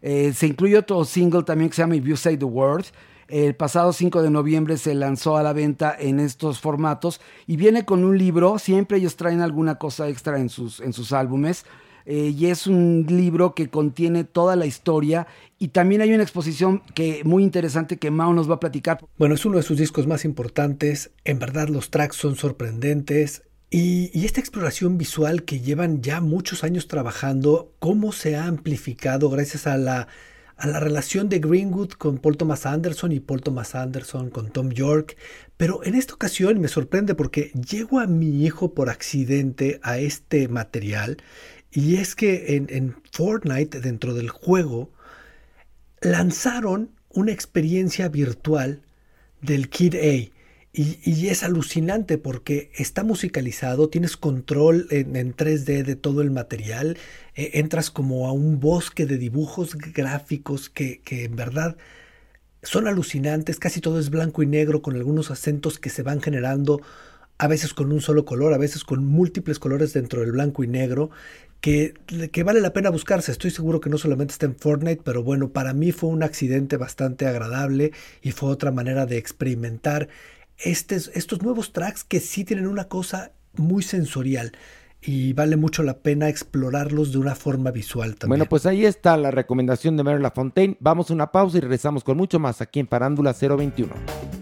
Eh, se incluye otro single también que se llama If You Say the Word. El pasado 5 de noviembre se lanzó a la venta en estos formatos y viene con un libro. Siempre ellos traen alguna cosa extra en sus, en sus álbumes. Eh, y es un libro que contiene toda la historia y también hay una exposición que muy interesante que Mao nos va a platicar. Bueno, es uno de sus discos más importantes, en verdad los tracks son sorprendentes y, y esta exploración visual que llevan ya muchos años trabajando, cómo se ha amplificado gracias a la a la relación de Greenwood con Paul Thomas Anderson y Paul Thomas Anderson con Tom York. Pero en esta ocasión me sorprende porque llego a mi hijo por accidente a este material y es que en, Fortnite, dentro del juego, lanzaron una experiencia virtual del Kid A. Y, y, es alucinante porque está musicalizado, tienes control en, en 3D de todo el material, eh, entras como a un bosque de dibujos gráficos que, que en verdad son alucinantes, casi todo es blanco y negro con algunos acentos que se van generando a veces con un solo color, a veces con múltiples colores dentro del blanco y negro, que, vale la pena buscarse. Estoy seguro que no solamente está en Fortnite, pero bueno, para mí fue un accidente bastante agradable y fue otra manera de experimentar estos nuevos tracks que sí tienen una cosa muy sensorial. Y vale mucho la pena explorarlos de una forma visual también. Bueno, pues ahí está la recomendación de Mary LaFontaine. Vamos a una pausa y regresamos con mucho más aquí en Parándula 021.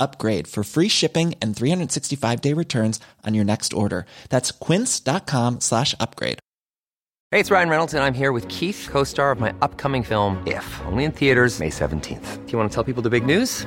upgrade for free shipping and 365 day returns on your next order. That's quince.com slash upgrade. Hey, it's Ryan Reynolds, and I'm here with Keith, co star of my upcoming film, If, only in theaters, May 17th. Do you want to tell people the big news?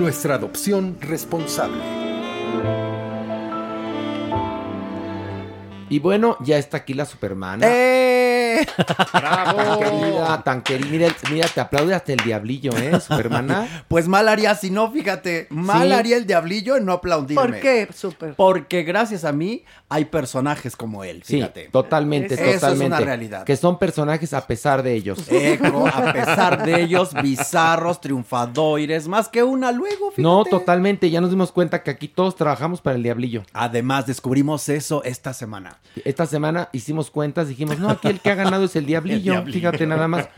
Nuestra adopción responsable. Y bueno, ya está aquí la Supermana. ¡Eh! ¡Eh! Tan querida, tan querida. Mira, mira, te aplaude hasta el diablillo, ¿eh, Supermana? Pues mal haría si no, fíjate. Mal Sí. haría el diablillo en no aplaudirme. ¿Por qué, Super? Porque gracias a mí hay personajes como él, Sí, totalmente, Eso es totalmente. una realidad. Que son personajes a pesar de ellos. Eco, a pesar de ellos, bizarros, triunfadores, más que una luego, fíjate. No, totalmente. Ya nos dimos cuenta que aquí todos trabajamos para el diablillo. Además, descubrimos eso esta semana. Esta semana hicimos cuentas, dijimos, no, aquí el que ha ganado es el diablillo. El diablillo. Fíjate nada más.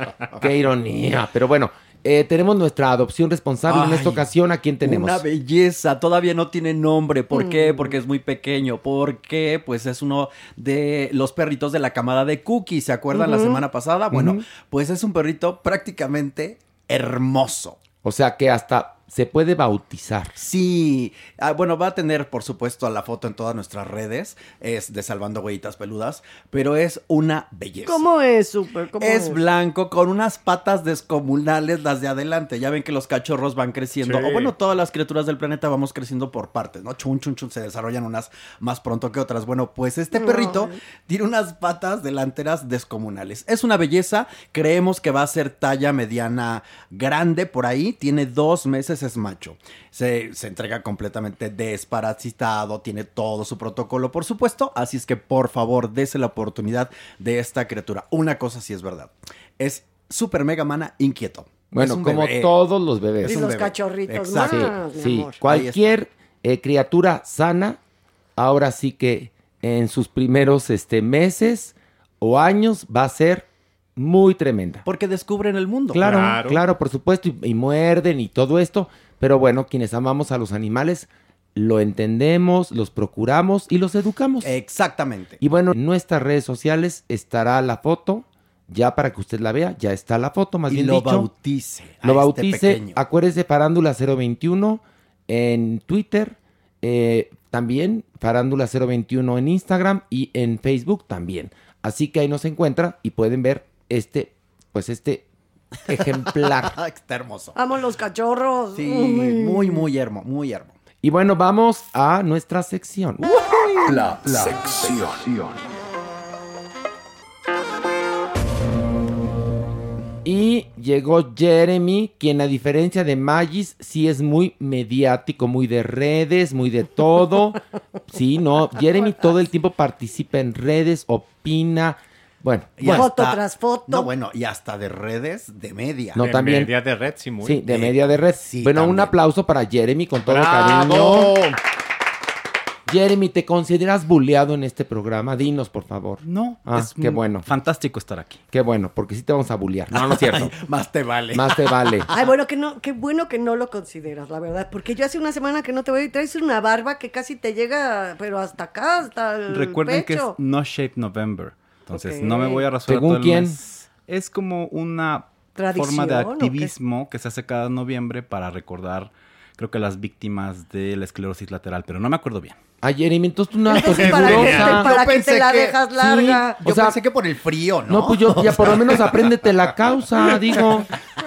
Qué ironía. Pero bueno, eh, tenemos nuestra adopción responsable en esta ocasión. ¿A quién tenemos? Una belleza, todavía no tiene nombre. ¿Por qué? Mm. Porque es muy pequeño. Porque pues es uno de los perritos de la camada de Cookie. ¿Se acuerdan la semana pasada? Bueno, pues es un perrito prácticamente hermoso. O sea que hasta se puede bautizar. Sí, ah, bueno, va a tener por supuesto la foto en todas nuestras redes, es de Salvando Huellitas Peludas, pero es una belleza. ¿Cómo es, Super? ¿Cómo Es blanco con unas patas descomunales las de adelante. Ya ven que los cachorros van creciendo. Sí. O bueno, todas las criaturas del planeta vamos creciendo por partes, ¿no? Chun, chun, chun. Se desarrollan unas más pronto que otras. Bueno, pues este perrito tiene unas patas delanteras descomunales. Es una belleza. Creemos que va a ser talla mediana grande por ahí. Tiene dos meses, es macho. Se, se entrega completamente desparasitado. Tiene todo su protocolo, por supuesto. Así es que por favor, dese la oportunidad de esta criatura. Una cosa sí es verdad. Es super mega mana inquieto. Bueno, como bebé. todos los bebés. Y los bebé. cachorritos Exacto. más, Sí, mi sí. amor. Cualquier eh, criatura sana, ahora sí que en sus primeros este, meses o años va a ser muy tremenda. Porque descubren el mundo. Claro, claro, por supuesto, y, y muerden y todo esto, pero bueno, quienes amamos a los animales, lo entendemos, los procuramos y los educamos. Exactamente. Y bueno, en nuestras redes sociales estará la foto, ya para que usted la vea, ya está la foto, más Y bien lo dicho. bautice a Lo este bautice, pequeño. acuérdese, Farándula 021 en Twitter, eh, también Farándula 021 en Instagram y en Facebook también. Así que ahí nos encuentra y pueden ver este, pues este ejemplar. Está hermoso. Amo los cachorros. Sí, Uy. muy, muy hermoso, muy hermoso. Y bueno, vamos a nuestra sección. La, sección. Y llegó Jeremy, quien a diferencia de Magis, sí es muy mediático, muy de redes, muy de todo. Sí, no, Jeremy todo el tiempo participa en redes, opina. Bueno, Y bueno. Foto tras foto. No, bueno, y hasta de redes de media. No, de también. media de red, sí, muy. Sí, de media de red. sí, bueno, un aplauso para Jeremy con todo ¡Bravo! cariño. Jeremy, ¿te consideras bulleado en este programa? Dinos, por favor. No, Ah, es qué bueno. fantástico estar aquí. Qué bueno, porque sí te vamos a bullear. No, no es cierto. Más te vale. Más te vale. Ay, bueno, que no, qué bueno que no lo consideras, la verdad. Porque yo hace una semana que no te veo y traes una barba que casi te llega, pero hasta acá, hasta el Recuerden que es pecho. No Shape November. Entonces, no me voy a rasurar ¿Según todo el quién? mes. Es como una ¿Tradición forma de activismo que se hace cada noviembre para recordar, creo que las víctimas de la esclerosis lateral, pero no me acuerdo bien. Ay, Jeremy, entonces tú no eres ¿para para Yo qué te pensé la que- dejas larga? O Yo sea- pensé que por el frío, ¿no? No, pues yo, ya por lo menos apréndete la causa, digo.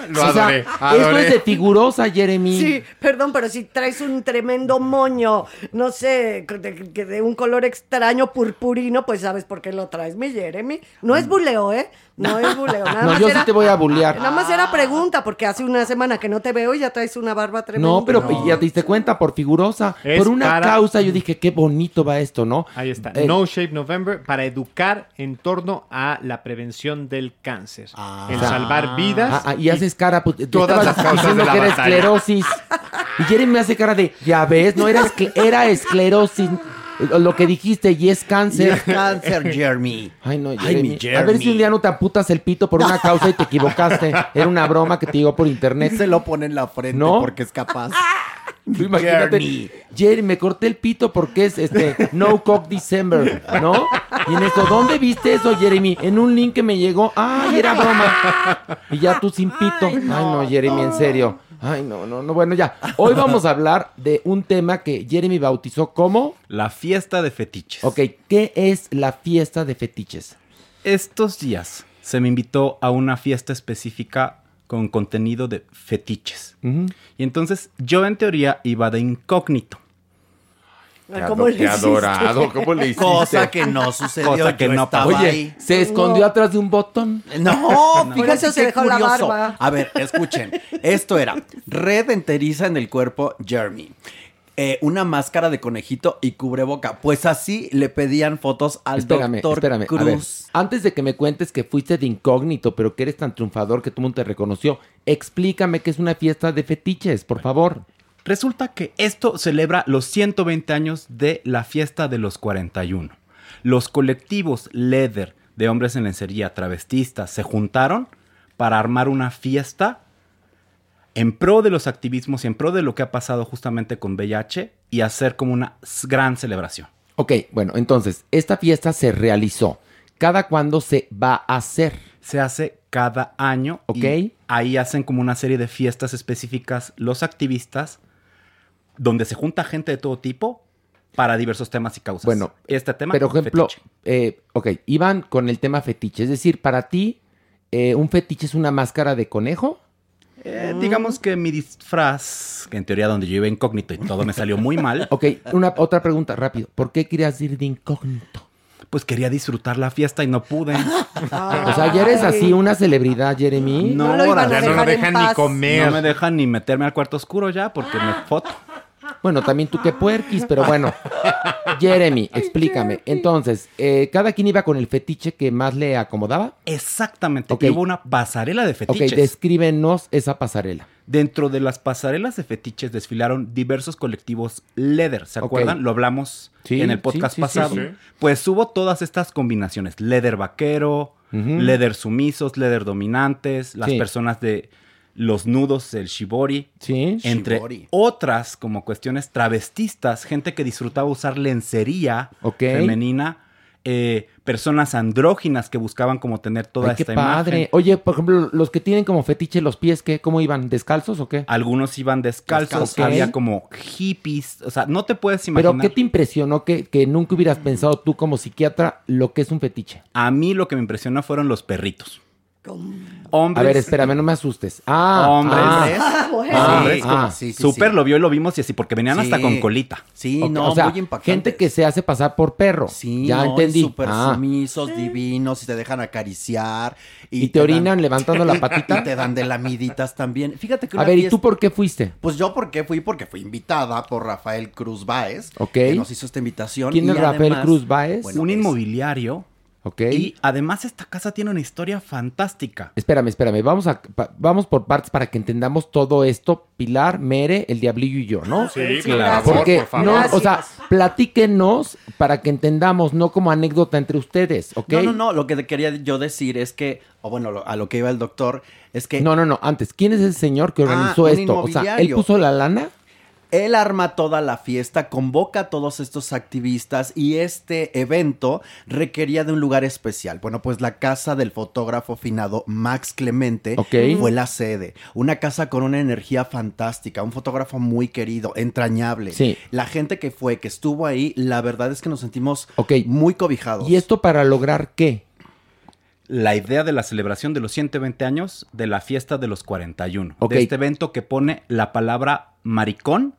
Lo o sea, adoré, esto es de figurosa, Jeremy. Sí, perdón, pero si traes un tremendo moño, no sé, de, que de un color extraño purpurino, pues sabes por qué lo traes, mi Jeremy. No es buleo, ¿eh? No es buleo. Nada No, más yo sí te voy a bullear. Nada más era pregunta, porque hace una semana que no te veo y ya traes una barba tremenda. No, pero ya te diste cuenta, por figurosa. Es por una para- causa, yo dije, qué bonito va esto, ¿no? Ahí está. Eh, No Shape November para educar en torno a la prevención del cáncer. el salvar vidas. Ah, ah, y haces cara, pues, todas estabas las causas diciendo de la que era esclerosis. Y Jeremy me hace cara de, ya ves, no era, era esclerosis. Lo que dijiste, y es Y cáncer. es cáncer, Jeremy. Ay, no, Ay, Jeremy. mi A ver si Jeremy. un día no te aputas el pito por una causa y te equivocaste. Era una broma que te llegó por internet. Se lo pone en la frente ¿No? porque es capaz. Imagínate, Jeremy. Jerry, me corté el pito porque es este No Cock December, ¿no? Y en esto, ¿dónde viste eso, Jeremy? En un link que me llegó. ¡Ay, era broma! Y ya tú sin pito. Ay, no, Jeremy, en serio. Ay, no, no, no. Bueno, ya. Hoy vamos a hablar de un tema que Jeremy bautizó como. La fiesta de fetiches. Ok, ¿qué es la fiesta de fetiches? Estos días se me invitó a una fiesta específica con contenido de fetiches. Y entonces yo en teoría iba de incógnito. ¿Cómo le Qué hiciste? adorado, ¿cómo le hiciste? Cosa que no sucedió, Cosa que yo no estaba pasó. Oye, ahí. ¿se escondió atrás de un botón? No, Por fíjate eso se qué dejó la barba. A ver, escuchen. Esto era red enteriza en el cuerpo Jeremy. Eh, una máscara de conejito y cubreboca. Pues así le pedían fotos al Espérame, doctor espérame. Cruz. A ver, antes de que me cuentes que fuiste de incógnito, pero que eres tan triunfador que todo el mundo te reconoció, explícame que es una fiesta de fetiches, por favor. Resulta que esto celebra los 120 años de la fiesta de los 41. Los colectivos Leather de hombres en lencería, travestistas, se juntaron para armar una fiesta en pro de los activismos y en pro de lo que ha pasado justamente con VIH y hacer como una gran celebración. Ok, bueno, entonces, esta fiesta se realizó. ¿Cada cuándo se va a hacer? Se hace cada año. Ok. y ahí hacen como una serie de fiestas específicas los activistas, donde se junta gente de todo tipo para diversos temas y causas. Bueno, este tema. Pero, ejemplo, eh, ok, iban con el tema fetiche. Es decir, para ti, eh, ¿un fetiche es una máscara de conejo? Eh, digamos que mi disfraz, que en teoría donde yo iba incógnito y todo me salió muy mal. Ok, una, otra pregunta, rápido. ¿Por qué querías ir de incógnito? Pues quería disfrutar la fiesta y no pude. O sea, ya eres así una celebridad, Jeremy. No, lo iban a ya no lo en dejan ni paz. comer. No me dejan ni meterme al cuarto oscuro ya porque me foto. Bueno, también tú qué puerquis, pero bueno. Jeremy, explícame. Entonces, eh, ¿cada quien iba con el fetiche que más le acomodaba? Exactamente. Ok. que Hubo una pasarela de fetiches. Ok, descríbenos esa pasarela. Dentro de las pasarelas de fetiches desfilaron diversos colectivos leather, ¿se acuerdan? Lo hablamos Sí, en el podcast sí, sí, pasado. sí, sí. Pues hubo todas estas combinaciones, leather vaquero, leather sumisos, leather dominantes, las Sí. personas de los nudos, el shibori, Sí. entre Shibori. otras como cuestiones travestistas, gente que disfrutaba usar lencería femenina, eh, personas andróginas que buscaban como tener toda Ay, qué esta padre. imagen. Oye, por ejemplo, los que tienen como fetiche los pies, ¿qué? ¿Cómo iban? ¿Descalzos o qué? Algunos iban descalzos, había como hippies, o sea, no te puedes Pero imaginar. ¿qué te impresionó que, que nunca hubieras pensado tú como psiquiatra lo que es un fetiche? A mí lo que me impresionó fueron los perritos. A ver, espérame, no me asustes. Ah, Hombres. ah, bueno. ah, Hombres, ah. como sí, sí, Súper sí. lo vio y lo vimos y así, porque venían hasta con colita. Sí, no, o sea, muy impactante. gente que se hace pasar por perro. Sí, ya no, entendí. súper Ah. sumisos, divinos, y te dejan acariciar. ¿Y te orinan levantando la patita? Y te dan de lamiditas también. Fíjate que A una ver, ¿y tú por qué fuiste? Pues yo por qué fui, porque fui invitada por Rafael Cruz Báez, Ok. que nos hizo esta invitación. ¿Quién y es Rafael además- Cruz Báez? Bueno, un es- inmobiliario. Ok. Y además esta casa tiene una historia fantástica. Espérame, espérame. Vamos, a, pa- vamos por partes para que entendamos todo esto. Pilar, Mere, el Diablillo y yo, ¿no? Sí, Sí, claro. Porque, por favor. no, Gracias. o sea, platíquenos para que entendamos, no como anécdota entre ustedes, ¿ok? No, no, no, lo que quería yo decir es que, o bueno, lo- a lo que iba el doctor, es que No, no, no. Antes, ¿quién es el señor que Ah, organizó esto? O sea, ¿él puso la lana? Él arma toda la fiesta, convoca a todos estos activistas y este evento requería de un lugar especial. Bueno, pues la casa del fotógrafo finado Max Clemente fue la sede. Una casa con una energía fantástica, un fotógrafo muy querido, entrañable. Sí. La gente que fue, que estuvo ahí, la verdad es que nos sentimos muy cobijados. ¿Y esto para lograr qué? La idea de la celebración de los 120 años de la fiesta de los 41. Ok. De este evento que pone la palabra maricón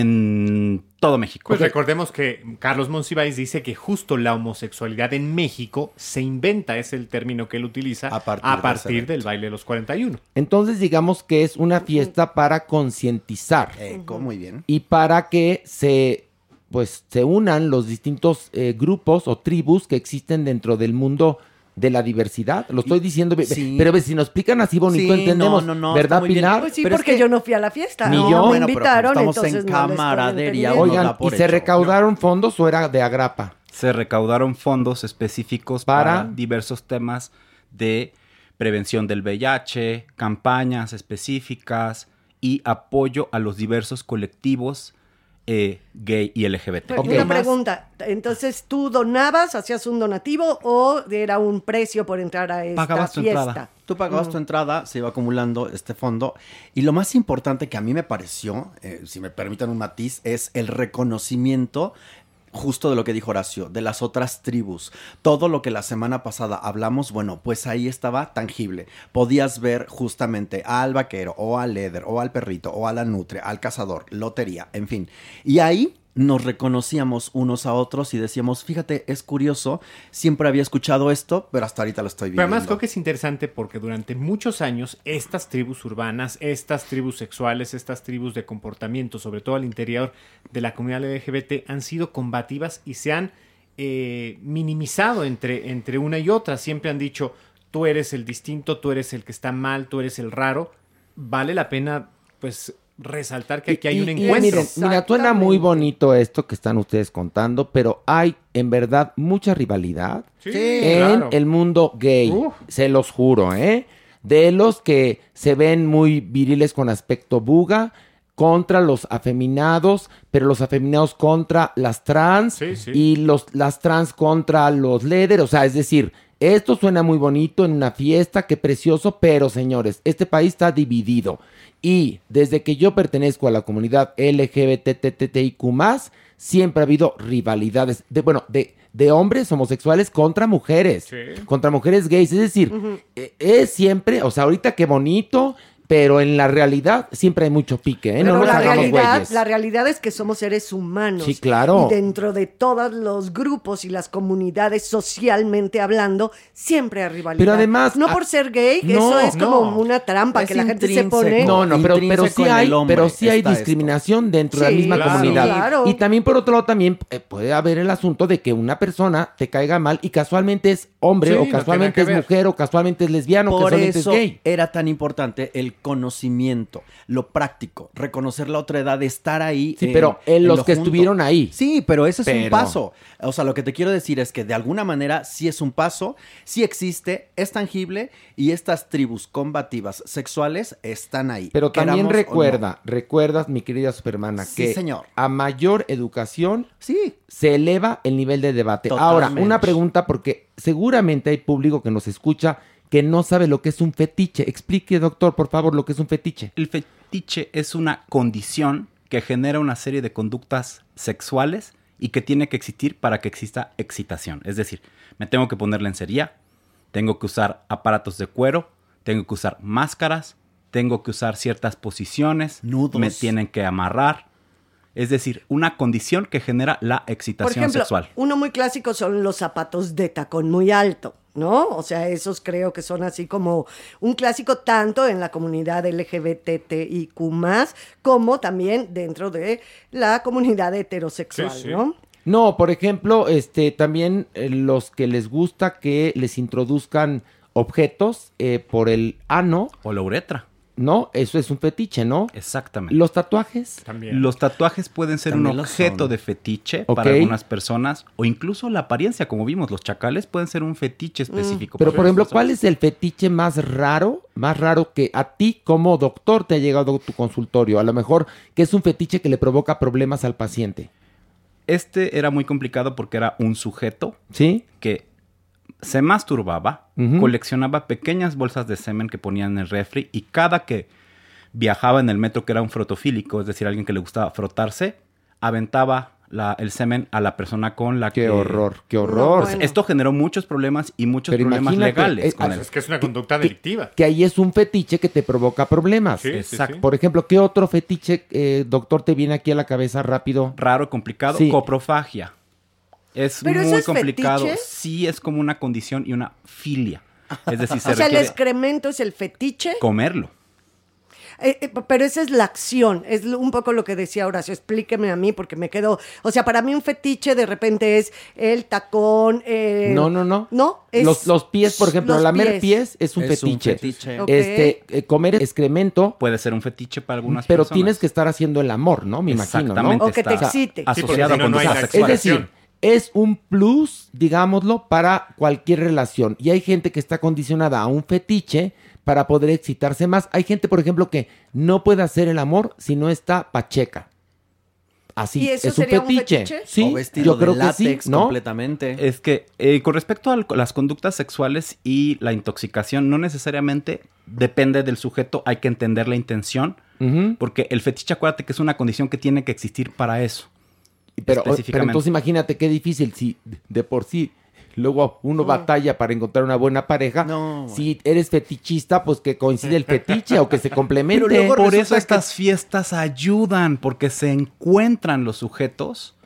en todo México. Pues recordemos que Carlos Monsiváis dice que justo la homosexualidad en México se inventa, es el término que él utiliza, A a partir del baile de los 41. Entonces, digamos que es una fiesta para concientizar Eco, muy bien. y para que se, pues, se unan los distintos eh, grupos o tribus que existen dentro del mundo de la diversidad. Lo estoy diciendo, Sí. pero si nos explican así bonito, Sí, entendemos, no, no, no, ¿verdad. Pilar? Pues sí, Pero es porque que- yo no fui a la fiesta. Ni no, yo. Me Bueno, pero invitaron, como estamos entonces en camaradería, Oigan, ¿y se recaudaron fondos o era de agrapa? se recaudaron fondos específicos Para- para, diversos temas de prevención del VIH, campañas específicas y apoyo a los diversos colectivos eh, gay y LGBT. Pero Ok. Una pregunta, entonces tú donabas, hacías un donativo o era un precio por entrar a esta Pagabas tu fiesta? entrada. Tú pagabas tu entrada, se iba acumulando este fondo. Y lo más importante que a mí me pareció, eh, si me permiten un matiz, es el reconocimiento justo de lo que dijo Horacio, de las otras tribus. Todo lo que la semana pasada hablamos, bueno, pues ahí estaba tangible. Podías ver justamente al vaquero, o al leder, o al perrito, o a la nutre, al cazador, lotería, en fin. Y ahí nos reconocíamos unos a otros y decíamos, fíjate, es curioso, siempre había escuchado esto, pero hasta ahorita lo estoy Pero viviendo. además creo que es interesante porque durante muchos años estas tribus urbanas, estas tribus sexuales, estas tribus de comportamiento, sobre todo al interior de la comunidad LGBT, han sido combativas y se han eh, minimizado entre, entre una y otra. Siempre han dicho, tú eres el distinto, tú eres el que está mal, tú eres el raro. Vale la pena, pues, resaltar que aquí hay un Y- y encuentro. miren, mira, suena muy bonito esto que están ustedes contando, pero hay en verdad mucha rivalidad Sí, en claro. el mundo gay. Se los juro, ¿eh? De los que se ven muy viriles con aspecto buga contra los afeminados, pero los afeminados contra las trans sí. y los, las trans contra los leder. O sea, es decir, esto suena muy bonito en una fiesta, qué precioso, pero señores, este país está dividido. Y desde que yo pertenezco a la comunidad LGBTTIQ, siempre ha habido rivalidades de, bueno, de, de hombres homosexuales contra mujeres, contra mujeres gays. Es decir, eh, es siempre, o sea, ahorita qué bonito, pero en la realidad siempre hay mucho pique, ¿eh? Pero no nos la hagamos realidad, güeyes. la realidad es que somos seres humanos. Sí, claro. Y dentro de todos los grupos y las comunidades socialmente hablando, siempre hay rivalidad. Pero además, No ah, por ser gay, que no, eso es no. como una trampa Es que la gente se pone. No, no, pero, pero sí hay, pero sí hay esto. discriminación dentro de la misma claro, comunidad. claro. Y también por otro lado también eh, puede haber el asunto de que una persona te caiga mal y casualmente es hombre Sí, o casualmente es mujer o casualmente es lesbiano o Por casualmente eso es gay. era tan importante el conocimiento, lo práctico, reconocer la otra edad, estar ahí. Sí, pero en los lo que junto. estuvieron ahí. Sí, pero ese es un paso. O sea, lo que te quiero decir es que de alguna manera sí es un paso, sí existe, es tangible y estas tribus combativas sexuales están ahí. Pero también no. recuerda, recuerdas, mi querida supermana, Sí, que señor. a mayor educación sí. se eleva el nivel de debate. Ahora, una pregunta, porque seguramente hay público que nos escucha que no sabe lo que es un fetiche. Explique, doctor, por favor, lo que es un fetiche. El fetiche es una condición que genera una serie de conductas sexuales y que tiene que existir para que exista excitación. Es decir, me tengo que poner lencería, tengo que usar aparatos de cuero, tengo que usar máscaras, tengo que usar ciertas posiciones, Nudos. me tienen que amarrar. Es decir, una condición que genera la Por excitación ejemplo, sexual. uno muy clásico son los zapatos de tacón muy alto, ¿no? O sea, esos creo que son así como un clásico tanto en la comunidad LGBTIQ como también dentro de la comunidad heterosexual, Sí, sí. ¿no? No, por ejemplo, este, también eh, los que les gusta que les introduzcan objetos eh, por el ano. O la uretra. No, eso es un fetiche, ¿no? Exactamente. Los tatuajes. Los tatuajes pueden ser También un objeto de fetiche para algunas personas o incluso la apariencia, como vimos, los chacales pueden ser un fetiche específico. Mm. Pero, para por ejemplo, ¿cuál es el fetiche más raro, más raro que a ti como doctor te ha llegado a tu consultorio? A lo mejor que es un fetiche que le provoca problemas al paciente. Este era muy complicado porque era un sujeto ¿Sí? que se masturbaba, coleccionaba pequeñas bolsas de semen que ponían en el refri y cada que viajaba en el metro, que era un frotofílico, es decir, alguien que le gustaba frotarse, aventaba la- el semen a la persona con la que... Qué horror, qué horror. Pues, Esto generó muchos problemas y muchos Pero problemas legales es- con él. Es que es una conducta delictiva. Que ahí es un fetiche que te provoca problemas. Sí, sí, Exacto. sí. Por ejemplo, ¿qué otro fetiche, eh, doctor, te viene aquí a la cabeza rápido? Raro, complicado, Sí. coprofagia. Es ¿Pero eso muy es complicado. fetiche? Sí, es como una condición y una filia. Es decir, se o sea, el excremento es el fetiche, comerlo. eh, eh, pero esa es la acción, es un poco lo que decía Horacio, explíqueme a mí porque me quedo, o sea, para mí un fetiche de repente es el tacón, eh, No, no, no. No, es Los, los pies, por ejemplo, los lamer pies, es un Es un fetiche. Este, eh, comer excremento. Puede ser un fetiche para algunas pero personas. tienes que estar haciendo el amor, ¿no? Me imagino, ¿no? Exactamente, O que te excite. Asociado Sí, porque si no, con no hay Es decir, es un plus, digámoslo, para cualquier relación. Y hay gente que está condicionada a un fetiche para poder excitarse más. Hay gente, por ejemplo, que no puede hacer el amor si no está pacheca. Así, ¿Y eso es un sería un fetiche. Sí, o vestido yo creo de que látex sí, ¿no? completamente. Es que eh, con respecto a las conductas sexuales y la intoxicación, no necesariamente depende del sujeto, hay que entender la intención, porque el fetiche, acuérdate que es una condición que tiene que existir para eso. Pero, pero entonces imagínate qué difícil si de por sí luego uno batalla para encontrar una buena pareja. si eres fetichista, pues que coincide el fetiche o que se complemente. por eso estas fiestas ayudan, porque se encuentran los sujetos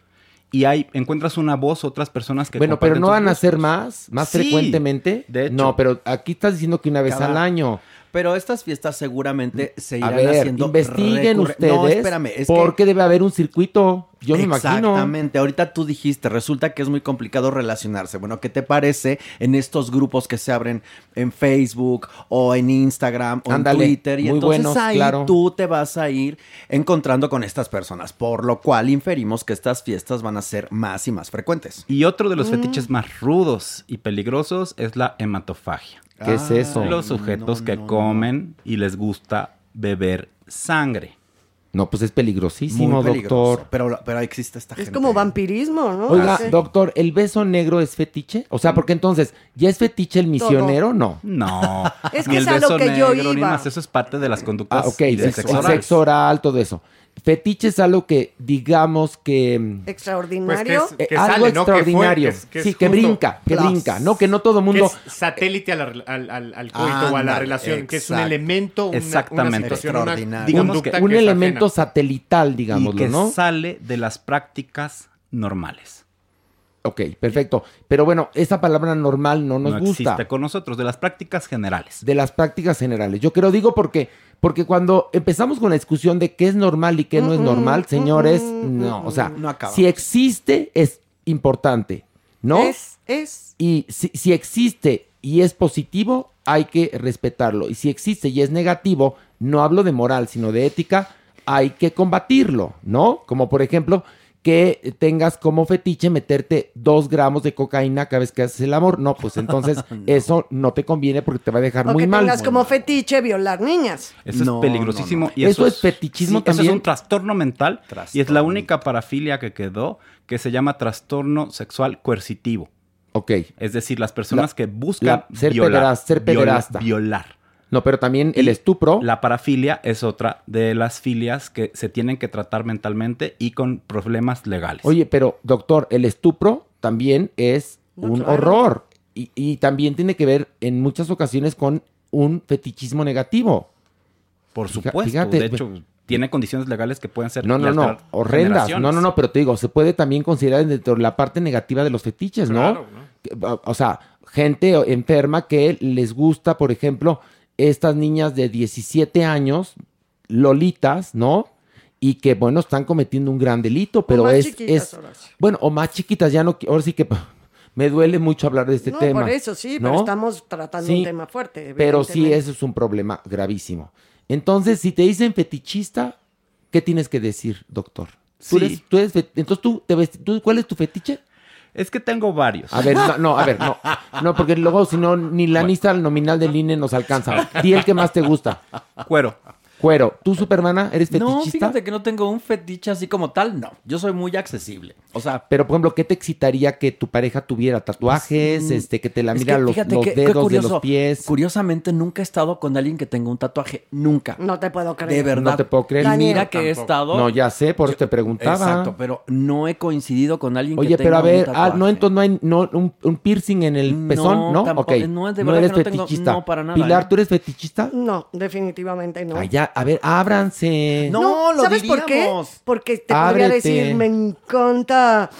y hay encuentras una voz, otras personas que Bueno, pero no van a ser más, más Sí, frecuentemente. de hecho. No, pero aquí estás diciendo que una vez Cada- al año. Pero estas fiestas seguramente se A irán ver, haciendo investiguen ustedes. No, espérame, es que- porque debe haber un circuito. Yo me imagino. Exactamente, ahorita tú dijiste, resulta que es muy complicado relacionarse. Bueno, ¿qué te parece en estos grupos que se abren en Facebook o en Instagram o en Twitter? Y muy entonces buenos, ahí claro. tú te vas a ir encontrando con estas personas, por lo cual inferimos que estas fiestas van a ser más y más frecuentes. Y otro de los Mm. fetiches más rudos y peligrosos es la hematofagia. ¿Qué es eso? Los sujetos que comen y les gusta beber sangre. No, pues es peligrosísimo, doctor. Pero, pero existe esta Es gente. como vampirismo, ¿no? Oiga, Sí. doctor, ¿el beso negro es fetiche? O sea, porque entonces, ¿ya es fetiche el misionero? No. No. Es ni que el es a lo beso que yo negro, ni iba. más. Eso es parte de las conductas Ah, ok, y del sexo, sexo el oral. sexo oral, todo eso. Fetiche es algo que, digamos que... Extraordinario. Pues que es- algo sale, ¿no? Que fue, extraordinario. que es- que es sí, que brinca, que plus. brinca. No, que no todo Que mundo... es satélite a la rel- al, al, al coito o a la relación, que es un elemento, una, Exactamente. una situación, una Digamos conducta que un elemento ajena. satelital, Y digámoslo, que ¿no? sale de las prácticas normales. Ok, perfecto. Pero bueno, esa palabra normal no nos no gusta. existe con nosotros, de las prácticas generales. De las prácticas generales. Yo creo, digo porque, porque cuando empezamos con la discusión de qué es normal y qué no es normal, señores, no, o sea, No si existe es importante, ¿no? Es, es. Y si, si existe y es positivo, hay que respetarlo. Y si existe y es negativo, no hablo de moral, sino de ética, hay que combatirlo, ¿no? Como por ejemplo, que tengas como fetiche meterte dos gramos de cocaína cada vez que haces el amor. No, pues entonces eso no te conviene porque te va a dejar O muy que mal. tengas como fetiche violar niñas. Eso No, es peligrosísimo. no, no. Y Eso es fetichismo sí, Eso también. es un trastorno mental. Y es la única parafilia que quedó que se llama trastorno sexual coercitivo. Ok. Es decir, las personas La- que buscan la- ser violar, pederasta, ser viola- pederasta. violar. No, pero también el estupro. La parafilia es otra de las filias que se tienen que tratar mentalmente y con problemas legales. Oye, pero doctor, el estupro también es No, un claro. horror. Y, y también tiene que ver en muchas ocasiones con un fetichismo negativo. por supuesto. fíjate, de hecho, tiene condiciones legales que pueden ser No, no, no, horrendas. No, no, no, pero te digo, se puede también considerar dentro de la parte negativa de los fetiches, ¿no? Claro, ¿no? O sea, gente enferma que les gusta, por ejemplo, estas niñas de 17 años, lolitas, ¿no? Y que, bueno, están cometiendo un gran delito, pero más es, chiquitas, es, bueno, o más chiquitas, ya no, ahora sí que me duele mucho hablar de este no, tema. por eso sí, ¿no? pero estamos tratando Sí, un tema fuerte. Pero sí, eso es un problema gravísimo. Entonces, si te dicen fetichista, ¿qué tienes que decir, doctor? ¿Tú Sí. eres, tú eres fe- entonces tú, te ves, tú, ¿cuál es tu fetiche? Es que tengo varios. A ver, no, no, a ver, no. No, porque luego si no, ni la lista nominal del INE nos alcanza. Di el que más te gusta. Cuero. Cuero. ¿Tú, Supermana, eres No, fetichista? fíjate que no tengo un fetiche así como tal, no. Yo soy muy accesible. O sea, Pero, por ejemplo, ¿qué te excitaría que tu pareja tuviera tatuajes? Mm, este, que te la es mira que los, que- dedos de los pies. Curiosamente, nunca he estado con alguien que tenga un tatuaje. Nunca. No te puedo creer. De verdad. No te puedo creer. Y Daniel. mira que he estado. No, ya sé, por eso te preguntaba. Exacto, pero no he coincidido con alguien que Oye, tenga pero a un ver, ah, no, entonces no hay no, un, un piercing en el No, pezón, ¿no? tampoco, Ok, no, de no verdad eres que no tengo- fetichista. no, para nada, Pilar, ¿eh? ¿tú eres fetichista? No, definitivamente no. Ay, ya, a ver, ábranse. No, lo ¿Sabes por qué? Porque te Ábrete. podría decir, me encanta.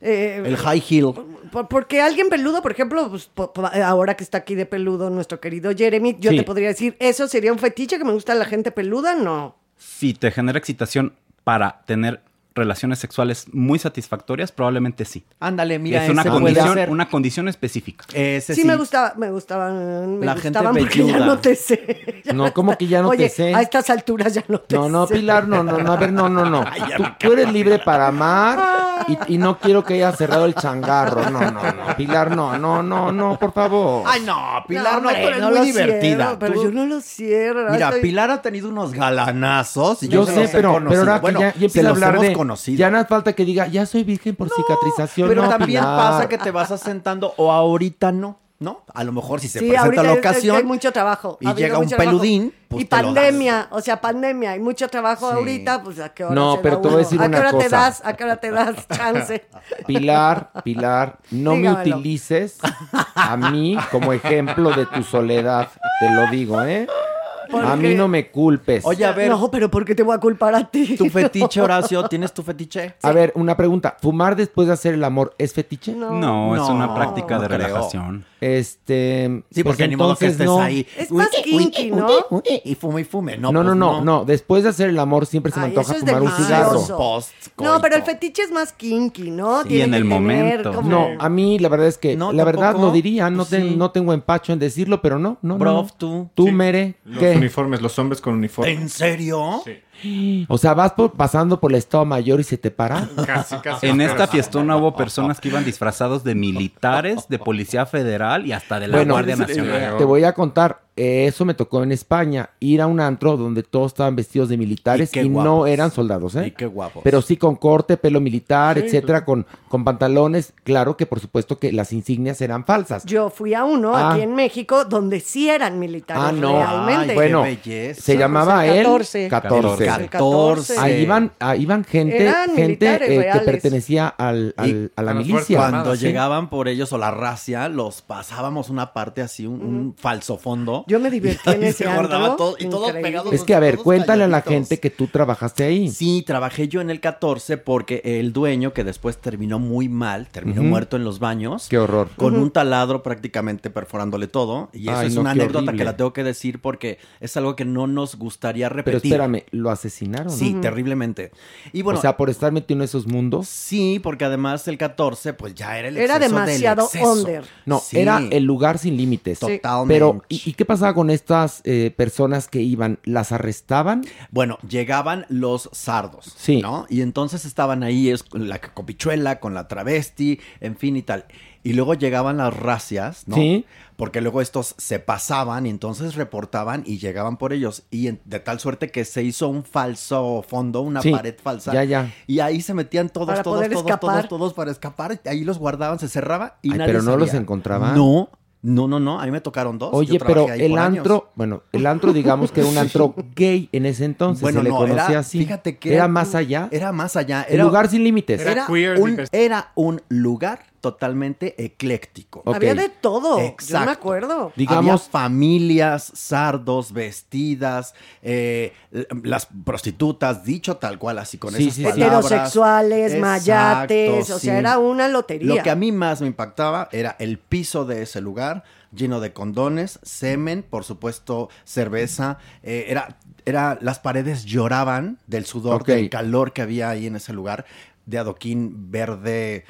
eh, El high heel. por- porque alguien peludo, por ejemplo, pues, po- po- ahora que está aquí de peludo nuestro querido Jeremy, yo Sí. te podría decir, ¿eso sería un fetiche que me gusta la gente peluda? No. Si te genera excitación para tener relaciones sexuales muy satisfactorias, probablemente sí. Ándale, mira, es una ese puede condición, una condición específica. Ese Sí, me gustaba, me gustaban, me La gente gustaban porque ya no te sé. Ya No, ¿cómo que ya no Oye, te sé? a estas alturas ya no te No, no, sé. Pilar, no, no, no, a ver, no, no, no. Tú, tú eres libre para amar y, y no quiero que hayas cerrado el changarro. No, no, no. Pilar, no, no, no, no, por favor. Ay, no, Pilar no, hombre, tú eres no muy lo divertida. cierro, pero Tú- yo no lo cierro. Mira, estoy- Pilar ha tenido unos galanazos. Y Yo se sé, los he pero, conocido. pero ahora Bueno, ya, ya se empieza a los hablar de... conocido. Ya no hace falta que diga, ya soy virgen por cicatrización. Pero no, también Pilar. pasa que te vas asentando o ahorita no. ¿no? A lo mejor si se Sí, presenta la ocasión hay mucho trabajo. y ha llega un trabajo. peludín, pues y pandemia, o sea, pandemia, hay mucho trabajo Sí. ahorita, pues a qué hora No, se pero da te voy a decir ¿A una qué hora te cosa. das? ¿A qué hora te das chance? Pilar, Pilar, no me utilices a mí como ejemplo de tu soledad, te lo digo, ¿eh? ¿Por A mí no me culpes. Oye, a ver, No, pero ¿por qué te voy a culpar a ti? tu fetiche, Horacio, ¿tienes tu fetiche? A ver, una pregunta. ¿Fumar después de hacer el amor es fetiche? No. No, es una No, práctica de relajación. Este. Sí, pues porque ni modo que estés no. ahí. Es más kinky, ¿no? Y fume y fume. No, No, no, no, pues no, Después de hacer el amor siempre se me Ay, antoja eso es fumar un cigarro. Post, No, pero el fetiche es más kinky, ¿no? Sí, Tiene en el momento. No, a mí la verdad es que, No, la verdad lo diría, no, te- Sí. no tengo empacho en decirlo, pero no, no, Bro, no. tú. Tú, Sí. Mere, ¿qué? Uniformes, los hombres con uniformes. ¿En serio? O sea, vas por- pasando por el Estado Mayor y se te para. Casi, casi. En esta fiestona hubo personas que iban disfrazados de militares, de policía federal y hasta de la Bueno, Guardia te Nacional. voy a contar, eso me tocó en España, ir a un antro donde todos estaban vestidos de militares Y no eran soldados, ¿eh? Y qué guapos. Pero sí con corte, pelo militar, Sí, etcétera, con, con pantalones. Claro que por supuesto que las insignias eran falsas. Yo fui a uno Ah. aquí en México donde sí eran militares Ah, no. realmente. Ay, bueno, belleza. se llamaba el él 14. 14. 14. Ahí iban, ahí iban gente, Eran gente eh, que pertenecía al, al- Y a la milicia. Cuando sí. llegaban por ellos o la racia, los pasábamos una parte así, un, un falso fondo. Yo me divertí en Y ese antro. todo- y todos Increíble. pegados. Es que, a ver, cuéntale a la gente que tú trabajaste ahí. Sí, trabajé yo en el 14 porque el dueño, que después terminó muy mal, terminó muerto en los baños. Qué horror. Con un taladro prácticamente perforándole todo. Y eso Ay, es no, una anécdota horrible. que la tengo que decir porque es algo que no nos gustaría Pero repetir. espérame, ¿lo asesinaron? Sí, terriblemente. Y bueno, o sea, por estar metido en esos mundos. sí, porque además el 14, pues ya era el Era exceso del demasiado exceso. under. No, Sí. era el lugar sin límites. Totalmente. Pero, ¿y, y qué pasaba con estas eh, personas que iban? ¿Las arrestaban? Bueno, llegaban los sardos, Sí. ¿no? Y entonces estaban ahí es, la copichuela, con la travesti, en fin y tal. Y luego llegaban las racias, ¿no? Sí. Porque luego estos se pasaban y entonces reportaban y llegaban por ellos. Y en- de tal suerte que se hizo un falso fondo, una Sí, pared falsa. ya, ya. Y ahí se metían todos, Para todos, poder todos, escapar. todos, todos para escapar. Ahí los guardaban, se cerraba y Ay, nadie pero no los encontraban. No, no, no, no. A mí me tocaron dos. Oye, Yo trabajé pero ahí el por años. antro, bueno, el antro digamos que era un antro gay en ese entonces, Bueno, se le no, conocía era, así. fíjate que era más allá. Era más allá. el Era, lugar sin límites. Era era, queer, un, era un lugar totalmente ecléctico. Había de todo. Yo Exacto. me acuerdo. Digamos- Había familias, sardos, vestidas, eh, las prostitutas, dicho tal cual, así con Sí, esas sí, palabras. Heterosexuales, Exacto, mayates, o sea, era una lotería. Lo que a mí más me impactaba era el piso de ese lugar, lleno de condones, semen, por supuesto, cerveza. eh, era, era, las paredes lloraban del sudor, del calor que había ahí en ese lugar, de adoquín verde,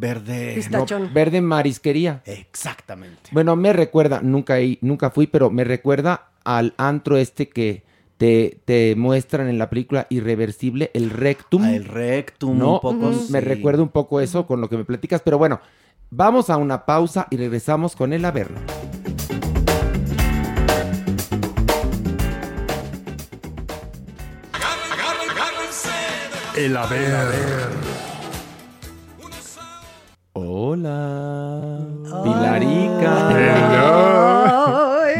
verde. Pistachón. No, verde marisquería. Exactamente. Bueno, me recuerda, nunca, nunca fui, pero me recuerda al antro este que te, te muestran en la película Irreversible, el Rectum. Ah, el rectum, ¿no? un poco. Me sí. recuerda un poco eso con lo que me platicas, pero bueno, vamos a una pausa y regresamos con el Averno. El haber. Hola, Pilarica, Ay.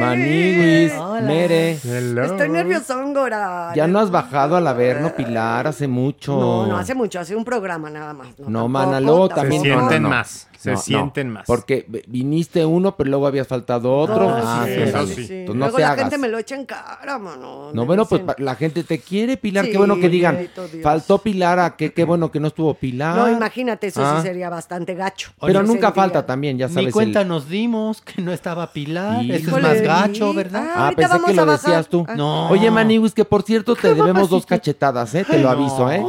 Hola. Mere. Estoy nerviosón, Gora. Ya no has bajado al Averno, Pilar, hace mucho. No, no hace mucho, hace un programa nada más. No, No, tampoco, mana, luego tampoco. también. Se no, sienten no. más, se sienten más. Porque viniste uno, pero luego habías faltado otro. No, ah, sí, sí, eso ándale. sí. Entonces no Luego te la hagas. gente me lo echa en cara, mano. No, bueno, pues dicen- la gente te quiere, Pilar. Sí, qué bueno que digan. Dios. Faltó Pilar, a qué, qué bueno que no estuvo Pilar. No, imagínate, eso Ah. sí sería bastante gacho. Pero nunca sentiría. falta también, ya Ni sabes. cuenta el- nos dimos que no estaba Pilar. Eso es más gacho, ¿verdad? Ah, Ah, ahorita pensé vamos que lo a bajar. decías tú. Ah. No. Oye, Maniwis, que por cierto te debemos dos cachetadas, ¿eh? Te lo aviso, no. ¿eh?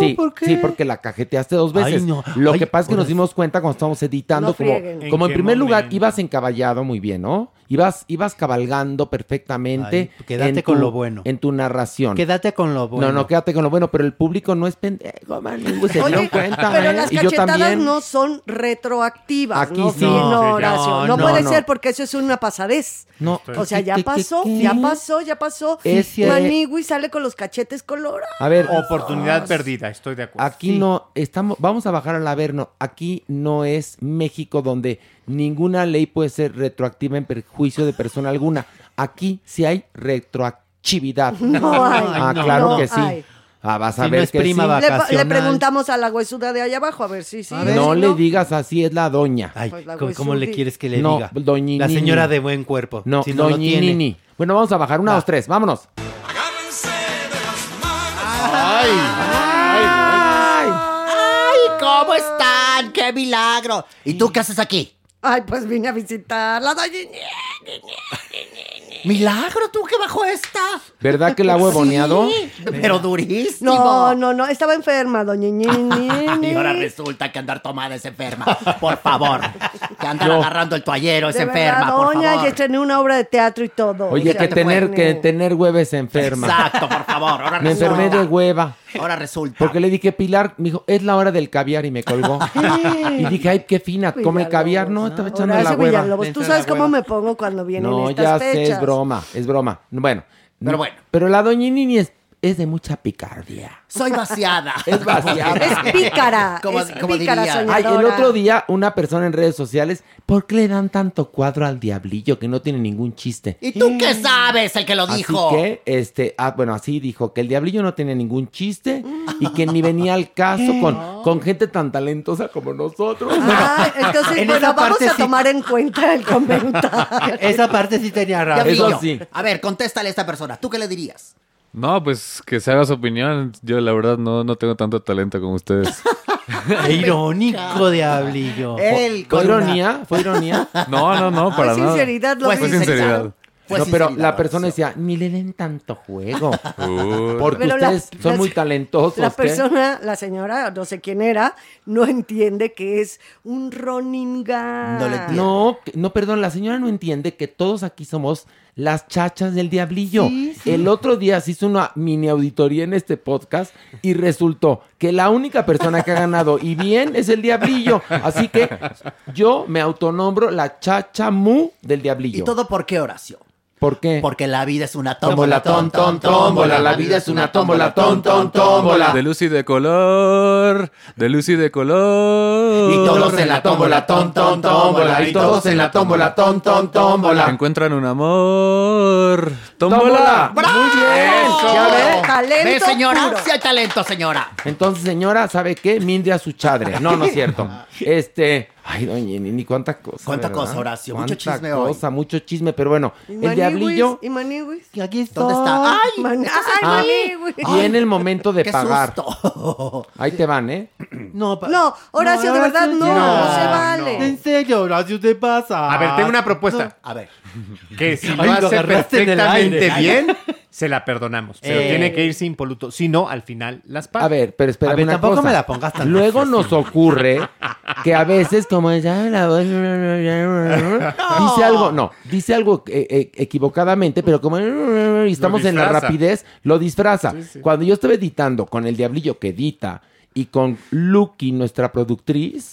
Sí, ¿por qué? sí, porque la cajeteaste dos veces. Ay, no. Lo Ay, que pasa es que nos dimos cuenta cuando estábamos editando, No como, frieguen. como ¿En en qué primer lugar momento? ibas encaballado muy bien, ¿no? Ibas, ibas cabalgando perfectamente. Ay, quédate en con lo bueno. En tu narración. Quédate con lo bueno. No, no, quédate con lo bueno, pero el público no es pendejo, Maniwis, se dieron Oye, cuenta, pero ¿eh? las y yo cachetadas también. no son retroactivas. Aquí no, sí. No, No, Horacio. no, No, no, puede no. ser porque eso es una pasadez. No. O sea, ya ¿Qué, qué, pasó, qué? ya pasó, ya pasó. Es que- Manigui sale con los cachetes colorados. A ver, Oportunidad Ah, perdida. estoy de acuerdo. Aquí Sí. no estamos, vamos a bajar al averno. Aquí no es México donde ninguna ley puede ser retroactiva en perjuicio de persona alguna. Aquí sí hay retroactividad. No hay, Ah, claro no que sí. hay. Ah, vas a Si no ver es que prima sí. va- Le, Vacacional. le preguntamos a la huesuda de allá abajo a ver si sí. No si le digas así, es la doña. Ay, Pues la ¿cómo, cómo le quieres que le no, diga? doñinini. La señora de buen cuerpo. No, si no lo tiene. doñinini. Bueno, vamos a bajar. Una, dos, tres. Vámonos. Ay, Ay. ¡Ay, cómo están! ¡Qué milagro! ¿Y tú qué haces aquí? Ay, pues vine a visitar la doña. ¡Milagro, tú que bajo esta! ¿Verdad que la huevoneado? Sí, pero durísimo. No, no, no, estaba enferma, doña Ñini. Y ahora resulta que andar tomada es enferma. Por favor. Que andar No. agarrando el toallero es De enferma, verdad, por doña, favor. y estrené una obra de teatro y todo. Oye, O sea, que tener, que tener hueves enferma. Exacto, por favor. Ahora Me enfermé de resulta. hueva. Ahora resulta. Porque le dije, Pilar, me dijo, es la hora del caviar y me colgó. y dije, ay, qué fina, come Villalobos, caviar. No, estaba echando la Horacio hueva. Villalobos, tú sabes cómo me pongo cuando vienen No, estas ya sé, es broma, es broma. Bueno. Pero bueno. Pero la doña Nini es, es de mucha picardía. Soy vaciada. Es vaciada. Es pícara, Como- es como pícara, diría. Ay, el otro día una persona en redes sociales, ¿por qué le dan tanto cuadro al diablillo que no tiene ningún chiste? ¿Y tú qué sabes, el que lo dijo? Así que, este, ah, bueno, así dijo que el diablillo no tiene ningún chiste y que ni venía al caso con, con gente tan talentosa como nosotros. Ah, entonces, en bueno, vamos a sí- tomar en cuenta el comentario. Esa parte sí tenía razón. Eso sí. A ver, contéstale a esta persona. ¿Tú qué le dirías? No, pues que se haga su opinión. Yo la verdad no, no tengo tanto talento como ustedes. Qué irónico, diablillo. Él ¿Fue con ironía? ¿Fue ironía? No, no, no, para Fue nada. sinceridad, lo Fue Fue dice. sinceridad. Fue no, pero sinceridad, la persona decía, ni le den tanto juego. Porque Pero la- ustedes son la- muy talentosos. La ¿qué? persona, la señora, no sé quién era, no entiende que es un Ronin Gang. No le entiende. No, que- no, perdón, la señora no entiende que todos aquí somos las chachas del diablillo. El otro día se hizo una mini auditoría en este podcast y resultó que la única persona que ha ganado y bien es el diablillo. Así que yo me autonombro la chacha mu del ¿Y diablillo. todo por qué, Horacio? ¿Por qué? Porque la vida es una Tómbola, tómbola, ton, ton, tómbola. La vida es una tómbola, ton, ton, tómbola. De luz y de color. De luz y de color. Y todos en la tómbola, ton, ton, tómbola. Y todos en la tómbola, ton, ton, tómbola. Encuentran un amor. ¡Tómbola! ¡Tómbola! Muy bien. ¿Ya ve? Talento ¿Ve, señora? puro. Sí hay talento, señora. Entonces, señora, ¿sabe qué? Mindria su chadre. No, no es cierto. Este. Ay, doña Nini, cuánta cosa. Cuánta ¿verdad? cosa, Horacio, mucho Cuánta chisme hoy. cosa, mucho chisme, pero bueno, ¿Y el Maniwis? diablillo ¿Y Maniwis? Y aquí estoy. ¿Dónde está? ¡Ay! Man- Ay, Maniwis. viene el momento de ¡Qué pagar. susto! Ahí te van, ¿eh? No, No, Horacio, de verdad, no, no se vale. En serio, Horacio, te pasa. A ver, tengo una propuesta. A ver. Que si lo Ay, lo hace en perfectamente aire. bien, se la perdonamos. Pero Eh. tiene que irse impoluto. Si no, al final las paga. A ver, pero espera A ver, una tampoco cosa. me la pongas tan Luego nos ocurre que a veces como ya la voz dice algo, no, dice algo eh, eh, equivocadamente, pero como y estamos en la rapidez, lo disfraza. Cuando yo estaba editando con el diablillo que edita y con Lucky, nuestra productriz,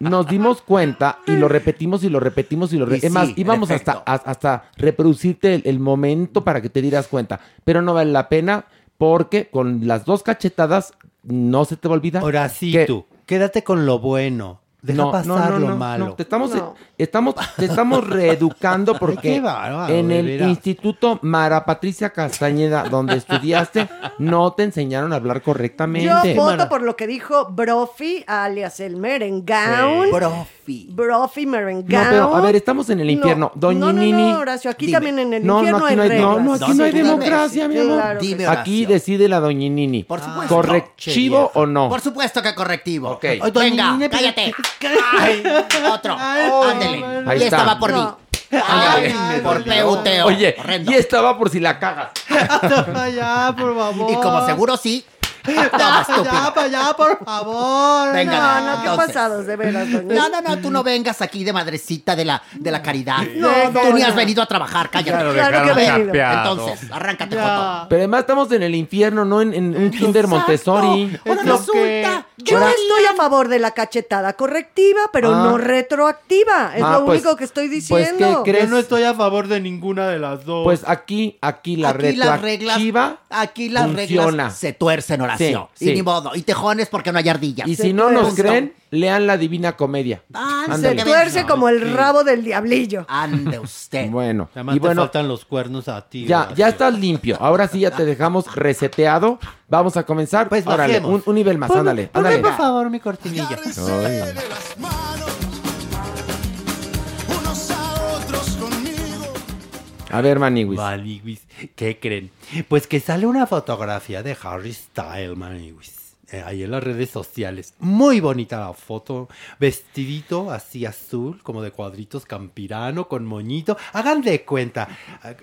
nos dimos cuenta y lo repetimos y lo repetimos y lo repetimos. Es más, sí, íbamos hasta, hasta reproducirte el, el momento para que te dieras cuenta. Pero no vale la pena porque con las dos cachetadas no se te va a olvidar. Horacito, quédate con lo bueno. Deja No, pasar no, no, lo no, malo. no, te estamos, No. estamos, te estamos reeducando porque bárbaro, en el. Instituto Mara Patricia Castañeda, donde estudiaste, no te enseñaron a hablar Yo correctamente. voto por lo que dijo Brophy, alias el Merengown. Profi. Brophy No, Merengown. pero a ver, estamos en el infierno. No, Doña no, no, Nini. no, Horacio, aquí Dime. también en el No, no, infierno aquí no hay, hay no, reglas. no, aquí No, hay sí, dime. democracia, mi amor. Claro Dime, sí. Aquí decide la Doña Nini. Por supuesto. ¿Correctivo o no? Por supuesto que correctivo. Ok. Doña Venga, Nini, cállate. Ay, otro. Ándele. Ahí y esta está. va por mí. Ay, Ay, por peuteo. Oye, Horrendo. y estaba por si la cagas. allá, por favor. Y como seguro sí. Ya, estúpido. para allá, por favor. Venga, No, no, qué entonces. pasados, de veras, doña. No, no, no, tú no vengas aquí de madrecita de la, de la caridad. No, tú ni no, has no. venido a trabajar, cállate. Ya Claro dejaron que he venido. Entonces, arráncate, Ya. Joto. Pero además estamos en el infierno, no en, en un kinder Montessori. Ahora lo resulta. que- ¿qué Yo estoy a favor de la cachetada correctiva, pero Ah. no retroactiva. Es Ah, lo pues- único que estoy pues, ¿qué diciendo. crees? Yo no estoy a favor de ninguna de las dos. Pues aquí, aquí la Aquí las reglas, retroactiva aquí las funciona. reglas se tuercen, oración. Sí, sí. Y ni modo. Y tejones porque no hay ardillas. Y si no nos Punto. creen, lean la Divina Comedia. Ah, Se Ándale. tuerce como el rabo del diablillo. Ande usted. Bueno, Además y te bueno, faltan los cuernos a ti. ya, Horacio. ya estás limpio. Ahora sí ya te dejamos reseteado. Vamos a comenzar. Pues Órale, bajemos. un, un nivel más, Ponme- ándale, ponme, ándale. por favor, mi cortinilla. Ay. A ver, Maniwis. ¿qué creen? Pues que sale una fotografía de Harry Styles, Maniwis. Eh, ahí en las redes sociales. Muy bonita la foto. Vestidito así azul, como de cuadritos campirano, con moñito. Hagan de cuenta.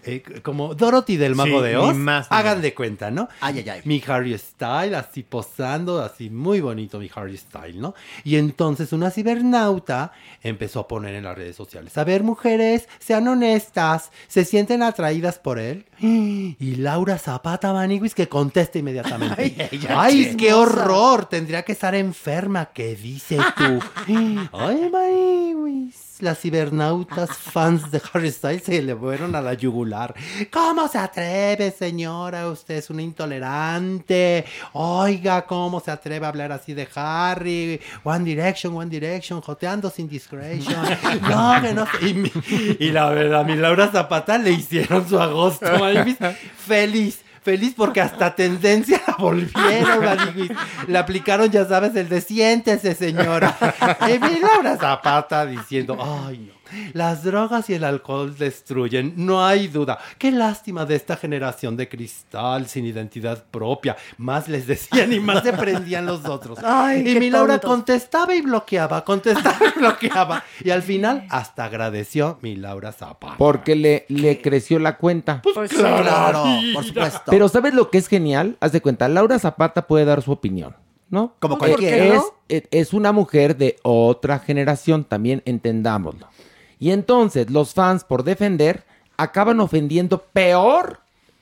eh, como Dorothy del Mago Sí, de ni Oz. más ni Hagan de cuenta, ¿no? Ay, ay, ay. Mi Harry Style, así posando, así muy bonito mi Harry Style, ¿no? Y entonces una cibernauta empezó a poner en las redes sociales. A ver, mujeres, sean honestas, ¿se sienten atraídas por él? Y Laura Zapata Maniguis que conteste inmediatamente. Ay, Ay, qué chismosa. Horror, tendría que estar enferma, ¿qué dices tú? Ay, Maniguis. Las cibernautas fans de Harry Styles se le fueron a la yugular. ¿Cómo se atreve, señora? Usted es una intolerante. Oiga, ¿cómo se atreve a hablar así de Harry? One Direction, One Direction, joteando sin discretion. No, que no sé. Y, mi- y la verdad, a mi Laura Zapata le hicieron su agosto, Maniguis, feliz. Feliz porque hasta tendencia la volvieron, Maniguis. Le aplicaron, ya sabes, el de siéntese, señora. Y Laura Zapata diciendo, ay, no. Las drogas y el alcohol destruyen, no hay duda. Qué lástima de esta generación de cristal sin identidad propia. Más les decían y más se prendían los otros. Ay, y mi Laura contestaba y bloqueaba, contestaba y bloqueaba. Y al final hasta agradeció mi Laura Zapata. Porque le, le creció la cuenta. Pues sí. Claro, por supuesto. Pero ¿sabes lo que es genial? Haz de cuenta, Laura Zapata puede dar su opinión, ¿no? Como Eh, cualquiera. Es, es- es una mujer de otra generación, también entendámoslo. Y entonces los fans, por defender, acaban ofendiendo peor,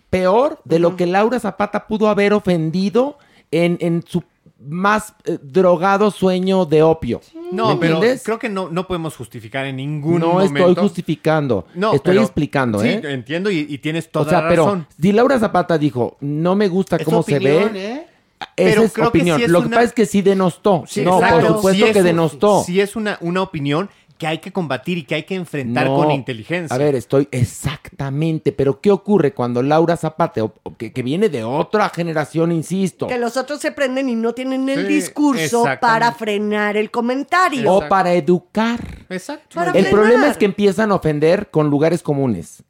peor de lo que Laura Zapata pudo haber ofendido en, en su más eh, drogado sueño de opio. No, ¿Me pero entiendes? creo que no, no podemos justificar en ningún no momento. estoy justificando, No, estoy pero- explicando, sí, ¿eh? entiendo y, y tienes toda o sea, la pero razón. si Laura Zapata dijo, no me gusta cómo opinión, se ve, ¿eh? esa Pero es creo que opinión. sí es Lo que pasa es que sí denostó. Sí, no, exacto. por supuesto Sí es que un- denostó. Sí es una, una opinión que hay que combatir y que hay que enfrentar No. con inteligencia. A ver, estoy exactamente, pero ¿qué ocurre cuando Laura Zapata, o- o que, que viene de otra generación, insisto, Que los otros se prenden y no tienen el Sí, discurso para frenar el comentario. o para educar? Exacto. Para El frenar. problema es que empiezan a ofender con lugares comunes.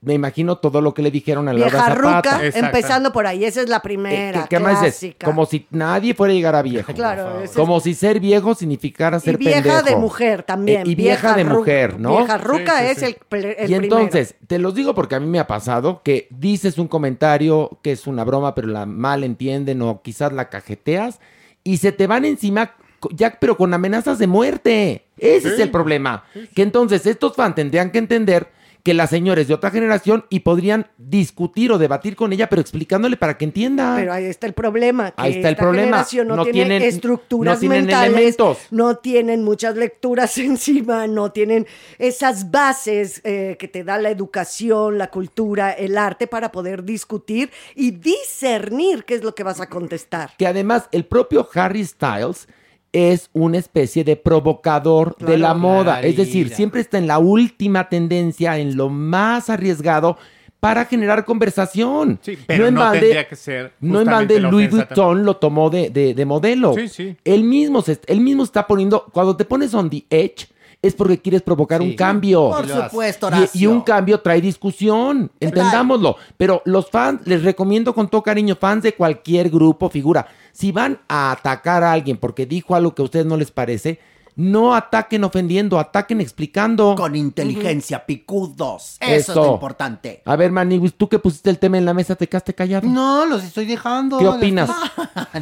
Me imagino todo lo que le dijeron a Laura Vieja Zapata. ruca, empezando por ahí. Esa es la Eh, primera, ¿Qué, qué más es? Como si nadie fuera a llegar a viejo. Claro, es- Como si ser viejo significara y ser vieja pendejo. de mujer también. Eh, y vieja, de mujer, ¿no? Vieja ruca Sí, sí, es sí. el, y primero. entonces, te los digo porque a mí me ha pasado que dices un comentario que es una broma, pero la mal entienden o quizás la cajeteas y se te van encima ya, pero con amenazas de muerte. Ese es el problema. Que entonces estos fans tendrían que entender que la señora es de otra generación y podrían discutir o debatir con ella, pero explicándole para que entienda. Pero ahí está el problema. Que Ahí está el problema. generación no, No tiene tienen- estructuras no tienen mentales, elementos. no tienen muchas lecturas encima, no tienen esas bases eh, que te da la educación, la cultura, el arte para poder discutir y discernir qué es lo que vas a contestar. Que además el propio Harry Styles es una especie de provocador de la moda. Es decir, siempre está en la última tendencia, en lo más arriesgado para generar conversación. Sí, pero en no balde- tendría que ser No en Louis Vuitton lo tomó de, de- de modelo. Sí, sí. Él mismo, se, él mismo está poniendo, cuando te pones on the edge, es porque quieres provocar Sí. un cambio. Por supuesto, Y-. Y, un cambio trae discusión, entendámoslo. Pero los fans, les recomiendo con todo cariño, fans de cualquier grupo, figura, si van a atacar a alguien porque dijo algo que a ustedes no les parece, no ataquen ofendiendo, ataquen explicando. Con inteligencia, picudos. Eso, es lo importante. A ver, Maniwis, tú que pusiste el tema en la mesa, te quedaste callado. No, los estoy dejando. ¿Qué opinas?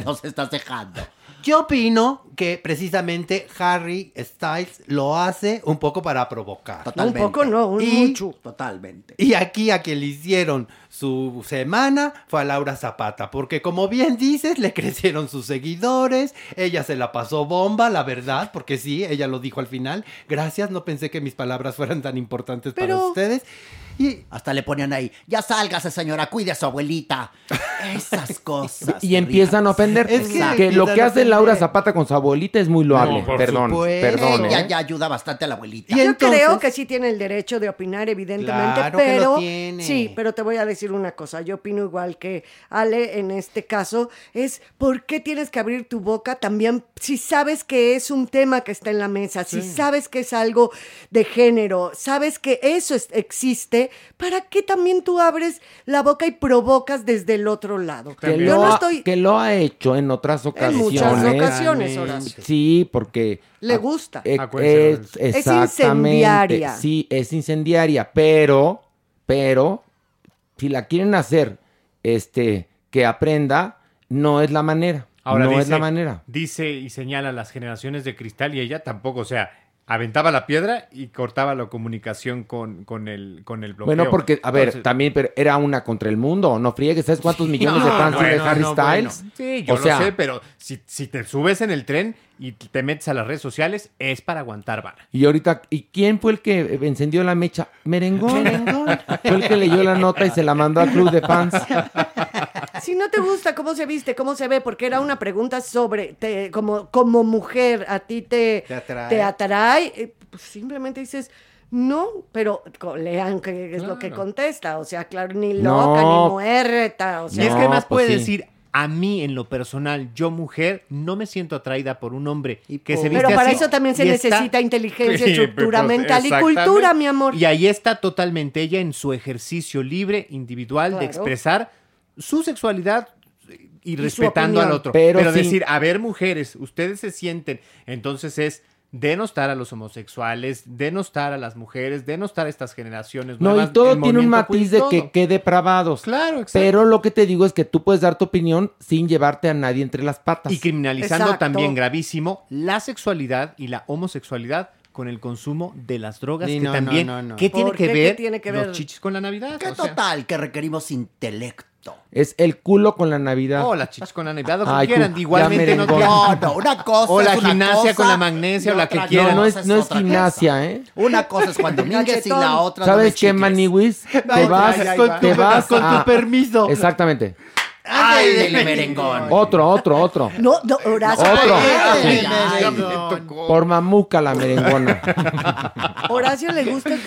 Nos estás dejando. Yo opino que precisamente Harry Styles lo hace un poco para provocar. Totalmente. Un poco no, un Y- mucho. Totalmente. Y aquí a quien le hicieron su semana fue a Laura Zapata, porque como bien dices, le crecieron sus seguidores, ella se la pasó bomba, la verdad, porque sí, ella lo dijo al final. Gracias, no pensé que mis palabras fueran tan importantes para ustedes. Y hasta le ponían ahí, ya sálgase señora, cuide a su abuelita. Esas cosas. Y empiezan a ofender. Es que que, lo que hace Laura. Zapata con su abuelita es muy loable. No, perdón, supuesto. perdón. Ella ¿eh? ya ayuda bastante a la abuelita. Yo creo que sí tiene el derecho de opinar, evidentemente, Claro que lo pero tiene. sí, pero te voy a decir una cosa. Yo opino igual que Ale en este caso. Es por qué tienes que abrir tu boca también si sabes que es un tema que está en la mesa, si sabes que es algo de género, sabes que eso es- existe. ¿Para qué también tú abres la boca y provocas desde el otro lado? Que Yo lo, no ha, estoy. que lo ha hecho en otras ocasiones. muchas ocasiones, Horacio. Sí, porque... Le gusta. Eh, Acuérdese, es. Es incendiaria. Sí, es incendiaria, pero, pero, si la quieren hacer, este, que aprenda, no es la manera. Ahora no dice, es la manera. Dice y señala las generaciones de cristal y ella tampoco, o sea, aventaba la piedra y cortaba la comunicación con, con, el, con el bloqueo. Bueno, porque, a ver, Entonces- también pero era una contra el mundo, no friegues, ¿sabes cuántos millones de fans tiene bueno, Harry no, Styles? bueno. Sí, yo o sea, lo sé, pero si, si te subes en el tren y te metes a las redes sociales, es para aguantar vara. y ahorita, ¿y quién fue el que encendió la mecha? Merengón. Fue el que leyó la nota y se la mandó al club de fans. Si no te gusta cómo se viste, cómo se ve, porque era una pregunta sobre, te- como, como mujer, a ti te, Te atrae. te atrae, eh, pues simplemente dices, no, pero lean qué es lo que contesta, o sea, claro, ni No. loca, ni muerta, o Y sea. es que además pues puede decir, a mí en lo personal, yo mujer, no me siento atraída por un hombre que se viste Pero para así eso también se y está- necesita inteligencia, Sí, estructura pues, mental y cultura, mi amor. Y ahí está totalmente ella en su ejercicio libre, individual, de expresar su sexualidad y respetando al otro. Pero Pero, sí- decir, a ver, mujeres, ustedes se sienten, entonces es denostar a los homosexuales, denostar a las mujeres, denostar a estas generaciones No, nuevas, y todo tiene un matiz queer, de que quede depravados. Claro, exacto. Pero lo que te digo es que tú puedes dar tu opinión sin llevarte a nadie entre las patas. Y criminalizando también gravísimo la sexualidad y la homosexualidad con el consumo de las drogas, Sí, que no, no, también, no, no. ¿qué tiene ¿Por que qué? ¿Qué ver tiene que ver? los chichis con la Navidad? ¿Qué O sea, total que requerimos intelecto? Es el culo con la Navidad. O las chichis con la Navidad, o Ay, que quieran, igualmente ya no merengón. No, no, una cosa O la es una gimnasia cosa con la magnesia y o la que otra quieran. No, no cosa es, no es otra gimnasia, ¿eh? Una cosa es cuando mingues y la otra no me ¿Sabes qué, chiques. Maniwis? Te vas, te vas con tu a- permiso. Exactamente. Ay, dele merengón. Otro, otro, otro. No, no, Horacio, Otro. Ay, ay, Por mamuca la merengona. Horacio le gusta el.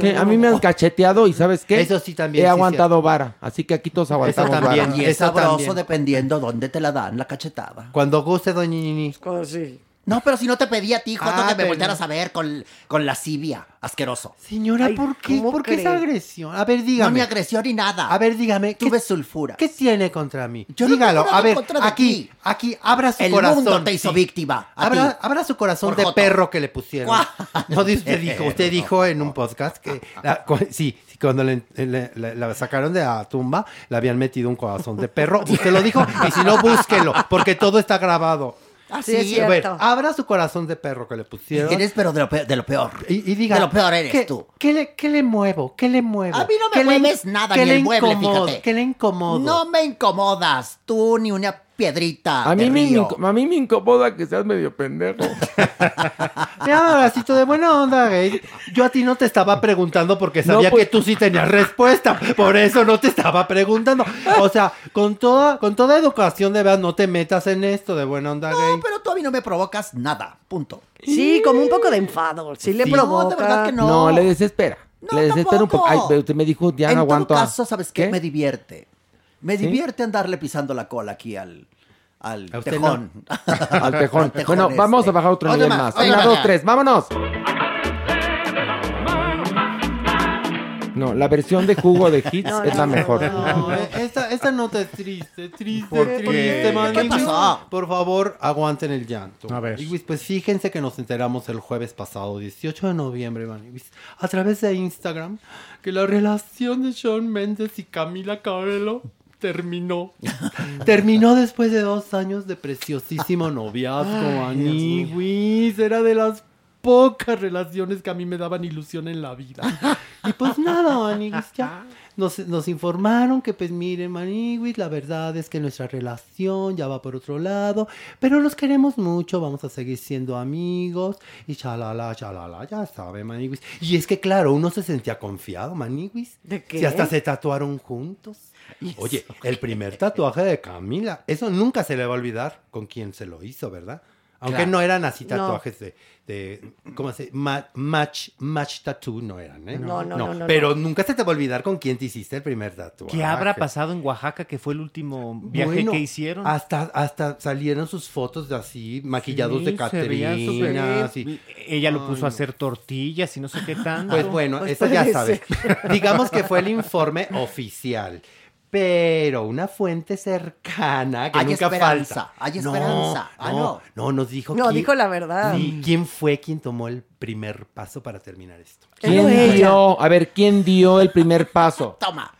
¿Qué? A mí me han cacheteado y ¿sabes qué? Eso sí también, He sí, aguantado vara. Así que aquí todos aguantamos también. vara. Y es Eso sabroso también. dependiendo dónde te la dan la cachetada. Cuando guste, doña Nini. Oh, sí. No, pero si no te pedí a ti, Joto, Ah, que me voltearas a ver con, con lascivia. Asqueroso. Señora, Ay, ¿por qué? ¿cómo ¿Por qué esa agresión? A ver, No, dígame. ni agresión ni nada. A ver, dígame. ¿qué, Tuve sulfura. qué tiene contra mí? Yo no Dígalo. a ver, aquí, ti. aquí, abra su El corazón. mundo te hizo sí. víctima. A Abra, ti. abra su corazón Por de joto. perro que le pusieron. No, usted dijo, usted dijo en un podcast que la- sí, sí, cuando le- le- le- la sacaron de la tumba, le habían metido un corazón de perro. Usted lo dijo, y si no, búsquelo, porque todo está grabado. Así es A ver, abra su corazón de perro que le pusieron. Eres pero de lo peor. De lo peor. Y, y diga, De lo peor eres ¿qué, tú. ¿qué le, qué le muevo? ¿Qué le muevo? A mí no me ¿Qué le mueves nada, qué ni le el mueble, incomodo? fíjate. ¿Qué le incomodo? No me incomodas. Tú ni una piedrita. A mí, de me, río. inco- a mí me incomoda que seas medio pendejo. Mira, abracito de buena onda, gay. Yo a ti no te estaba preguntando porque No, sabía pues- que tú sí tenías respuesta. Por eso no te estaba preguntando. O sea, con toda, con toda educación de verdad, no te metas en esto de buena onda, gay. No, pero tú a mí no me provocas nada. Punto. Sí, como un poco de enfado. Sí le provoca. No, de verdad que No, no. le desespera. No, le desespera un poco. Ay, pero usted me dijo, ya en no aguanto. todo a- caso, ¿sabes qué? ¿Qué? Me divierte. Me ¿Sí? divierte andarle pisando la cola aquí al, al tejón. Al tejón. Al tejón bueno, este. vamos a bajar otro nivel más, más. Una, dos, tres. ¡Vámonos! No, la versión de jugo de hits No, es la mejor. No, eh, esta, esta nota es triste, triste, ¿Por triste, qué? man. ¿Qué pasó? Por favor, aguanten el llanto. A ver. Y, pues, fíjense que nos enteramos el jueves pasado, 18 de noviembre, man, y, a través de Instagram, que la relación de Shawn Mendes y Camila Cabello terminó. terminó después de dos años de preciosísimo noviazgo, Aniwis. Era de las pocas relaciones que a mí me daban ilusión en la vida. Y pues nada, Maniguis, ya. Nos, nos informaron que pues miren, Maniguis, la verdad es que nuestra relación ya va por otro lado, pero los queremos mucho, vamos a seguir siendo amigos y chalala, chalala, ya sabe, Maniguis. Y es que claro, uno se sentía confiado, Maniguis. ¿De qué? Si hasta se tatuaron juntos. Oye, el primer tatuaje de Camila, eso nunca se le va a olvidar con quién se lo hizo, ¿verdad? Aunque Claro. no eran así No. tatuajes de, de ¿cómo se Ma- match, match tattoo no eran, ¿eh? No, no, no, no, Pero nunca se te va a olvidar con quién te hiciste el primer tatuaje. ¿Qué habrá pasado en Oaxaca que fue el último viaje Bueno, que hicieron? Hasta, hasta salieron sus fotos de así, maquillados Sí, de. Caterina. así. Ella lo Ay, puso a hacer tortillas y no sé qué tanto. Pues bueno, eso ya sabes. Digamos que fue el informe oficial. Pero una fuente cercana que Hay nunca esperanza, falta. hay No, esperanza. Ah, no, no. no, nos dijo No, quién- dijo la verdad. Quién fue quien tomó el primer paso para terminar esto. ¿Quién dio? A ver, ¿quién dio el primer paso? Toma.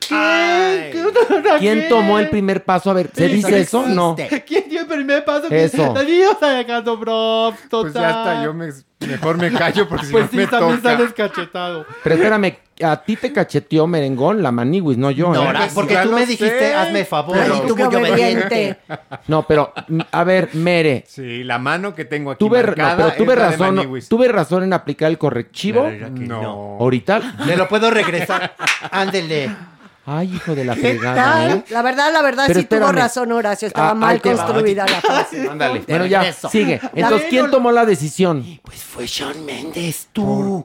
¿Quién tomó el primer paso? A ver, ¿se dice no eso? No. ¿Quién dio el primer paso? Eso. La niña sacando props, total. Pues ya está, yo me- mejor me callo porque si Pues no sí, me también toca. sales cachetado. Pero espérame, a ti te cacheteó merengón la maniwis, no yo. No, ¿eh? porque tú me dijiste, hazme favor. Tú muy obediente. No, pero, a ver, Mere, Sí, la mano que tengo aquí tuve, no, pero tuve es la de razón, Maniwis. tuve razón en aplicar el correctivo. Que no. Ahorita. Le lo puedo regresar. Ándele. Ay, hijo de la ¿Qué fregada? ¿eh? La verdad, la verdad, Pero sí tuvo razón Horacio. Estaba Ah, mal te va. construida la frase. Ándale. Bueno, ya, regreso. sigue. Entonces, ¿quién tomó la decisión? Pues fue Sean Méndez, tú.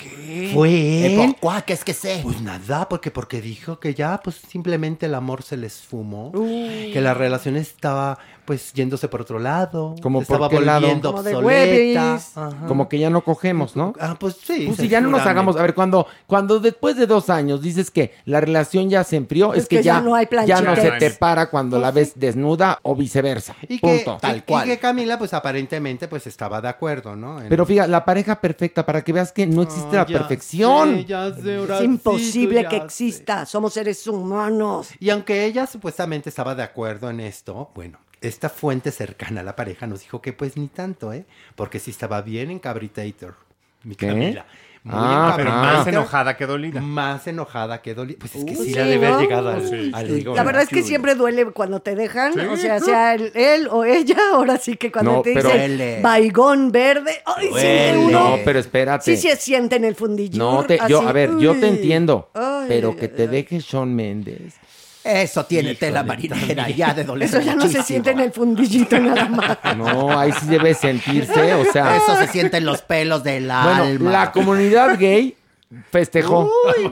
¿Fue ¿Eh, él? por cuá? ¿Qué es que sé? Pues nada, porque porque dijo que ya, pues simplemente el amor se les fumó. Que la relación estaba, pues, yéndose por otro lado. ¿Como se estaba por qué lado? volviendo Como de obsoleta. Como que ya no cogemos, ¿no? Ah, pues sí. Pues si ya no nos hagamos, a ver, cuando, cuando después de dos años dices que la relación ya se enfrió, es, Es que, que ya, ya no hay ya no se te para cuando la ves desnuda o viceversa. Y que, Punto. y- y que Camila, pues aparentemente, pues estaba de acuerdo, ¿no? En- Pero fíjate, la pareja perfecta, para que veas que no existe la ya perfección. sé, ya sé, Es imposible ya que sé. exista. Somos seres humanos. Y aunque ella supuestamente estaba de acuerdo en esto, bueno, esta fuente cercana a la pareja nos dijo que pues ni tanto, ¿eh? Porque sí estaba bien encabritator, mi ¿Qué? Camila. Muy Ah, Pero más enojada que dolida. Más enojada que dolida. Pues es que Uy, sí, sí, la de haber ¿no? llegado al, Sí, al sí. higo, La verdad es que siempre duele cuando te dejan. Sí. O sea, sea él, él o ella. Ahora sí que cuando No, te pero- dicen baigón verde. Ay, siente No, uno. pero espérate. Sí se siente en el fundillo. No, te, yo, a ver, yo te entiendo. Ay, pero que te deje Sean Méndez. Eso tiene Híjole, tela marinera, ya de doler Eso ya no se siente en el fundillito nada más. No, ahí sí debe sentirse, o sea. Eso se siente en los pelos del Bueno, alma. la comunidad gay festejó. Uy,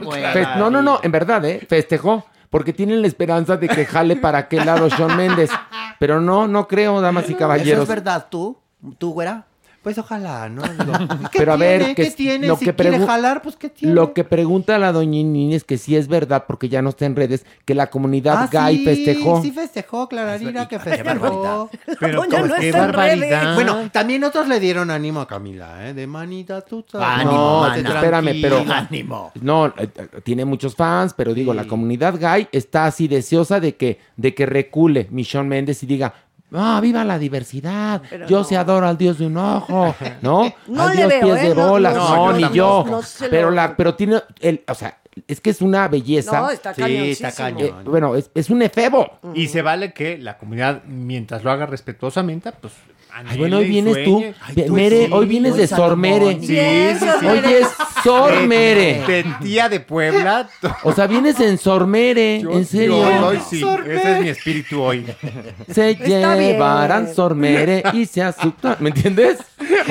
no, no, no, en verdad, ¿eh? Festejó. Porque tienen la esperanza de que jale para aquel lado Sean Méndez. Pero no, no creo, damas y ¿Eso caballeros. es verdad tú? ¿Tú, güera? Pues ojalá, ¿no? Digo, ¿qué Pero a ver, que ¿qué tiene? lo si que quiere jalar, pues ¿qué tiene? Lo que pregunta la doña Inés, que sí es verdad, porque ya no está en redes, que la comunidad Ah, gay sí, festejó. Sí festejó, Clararira, que Qué barbaridad. festejó. Pero doña no qué barbaridad. Bueno, también otros le dieron ánimo a Camila, ¿eh? De manita tú sabes. Ánimo, no, mana. espérame, pero Ánimo. no, eh, eh, tiene muchos fans, pero digo, la comunidad gay está así deseosa de que, de que recule Michelle Méndez y diga, ah, viva la diversidad, Pero yo no. se adoro al dios de un ojo, ¿no? No al le dios veo, pies ¿eh? de No, bolas, no, no, ni yo, no pero la, pero tiene, el, o sea, es que es una belleza. No, está Sí, está Eh, cañón. bueno, es, es un efebo. Y se vale que la comunidad, mientras lo haga respetuosamente, pues. Ay, bueno, hoy vienes tú, tú Mere, sí, hoy vienes de Sormere. Sí, sí, sí. Hoy es Sormere. De tía de Puebla. O sea, vienes en Sormere, Yo- en serio. yo hoy sí, ese es mi espíritu hoy. Se Está llevarán bien. Sormere y se asustan. ¿Me entiendes?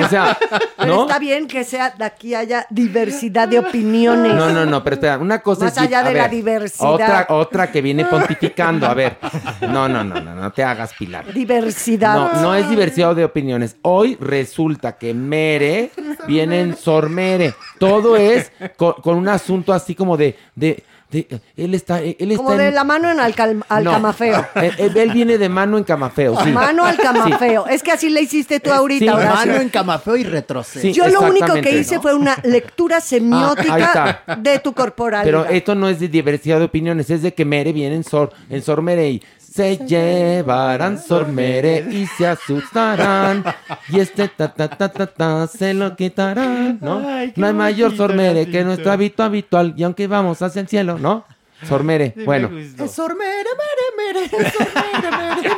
O sea, Pero ¿no? está bien que sea de aquí haya diversidad de opiniones. No, no, no, pero espera, una cosa Más es. allá a de la ver, diversidad. Otra, otra que viene pontificando. A ver. No, no, no, no, no te hagas pilar. Diversidad. No, no es diversidad de opiniones. Hoy resulta que Mere viene en Sormere. Todo es con, con un asunto así como de, de, de- él está, él está Como en- de la mano en alcal- al No. camafeo. Él, viene de mano en camafeo, sí. Mano al Sí. camafeo. Es que así le hiciste tú ahorita, Sí. Mano en camafeo y retroceso. Sí, Yo lo único que hice ¿no? fue una lectura semiótica Ah, ahí de tu corporalidad. Pero esto no es de diversidad de opiniones, es de que Mere viene en Sor, en Sormere y se llevarán sormere y se asustarán. Y este ta ta ta ta ta se lo quitarán, ¿no? Ay, no hay mayor sormere que nuestro hábito habitual. Y aunque vamos hacia el cielo, ¿no? Sormere, Sí, bueno. Es sormere, mere, mere, sormere, mere,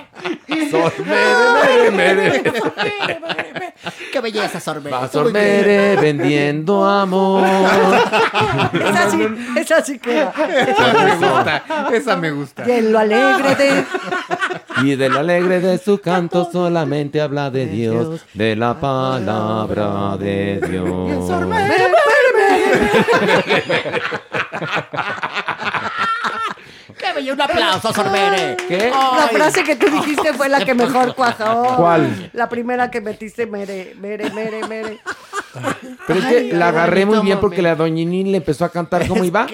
Sormere, mere, mere. mere. Qué belleza, sormere. Va sormere vendiendo amor. Esa sí, esa sí queda. Esa me gusta, esa me gusta. Y en lo alegre de... Y del alegre de su canto solamente habla de Dios, de la palabra de Dios. Qué un aplauso, sormere. ¿Qué? La Ay. frase que tú dijiste fue la que mejor cuajó. ¿Cuál? La primera que metiste, mere, mere, mere, mere. Pero es Ay, que la agarré muy bien porque la doñinín le empezó a cantar cómo iba.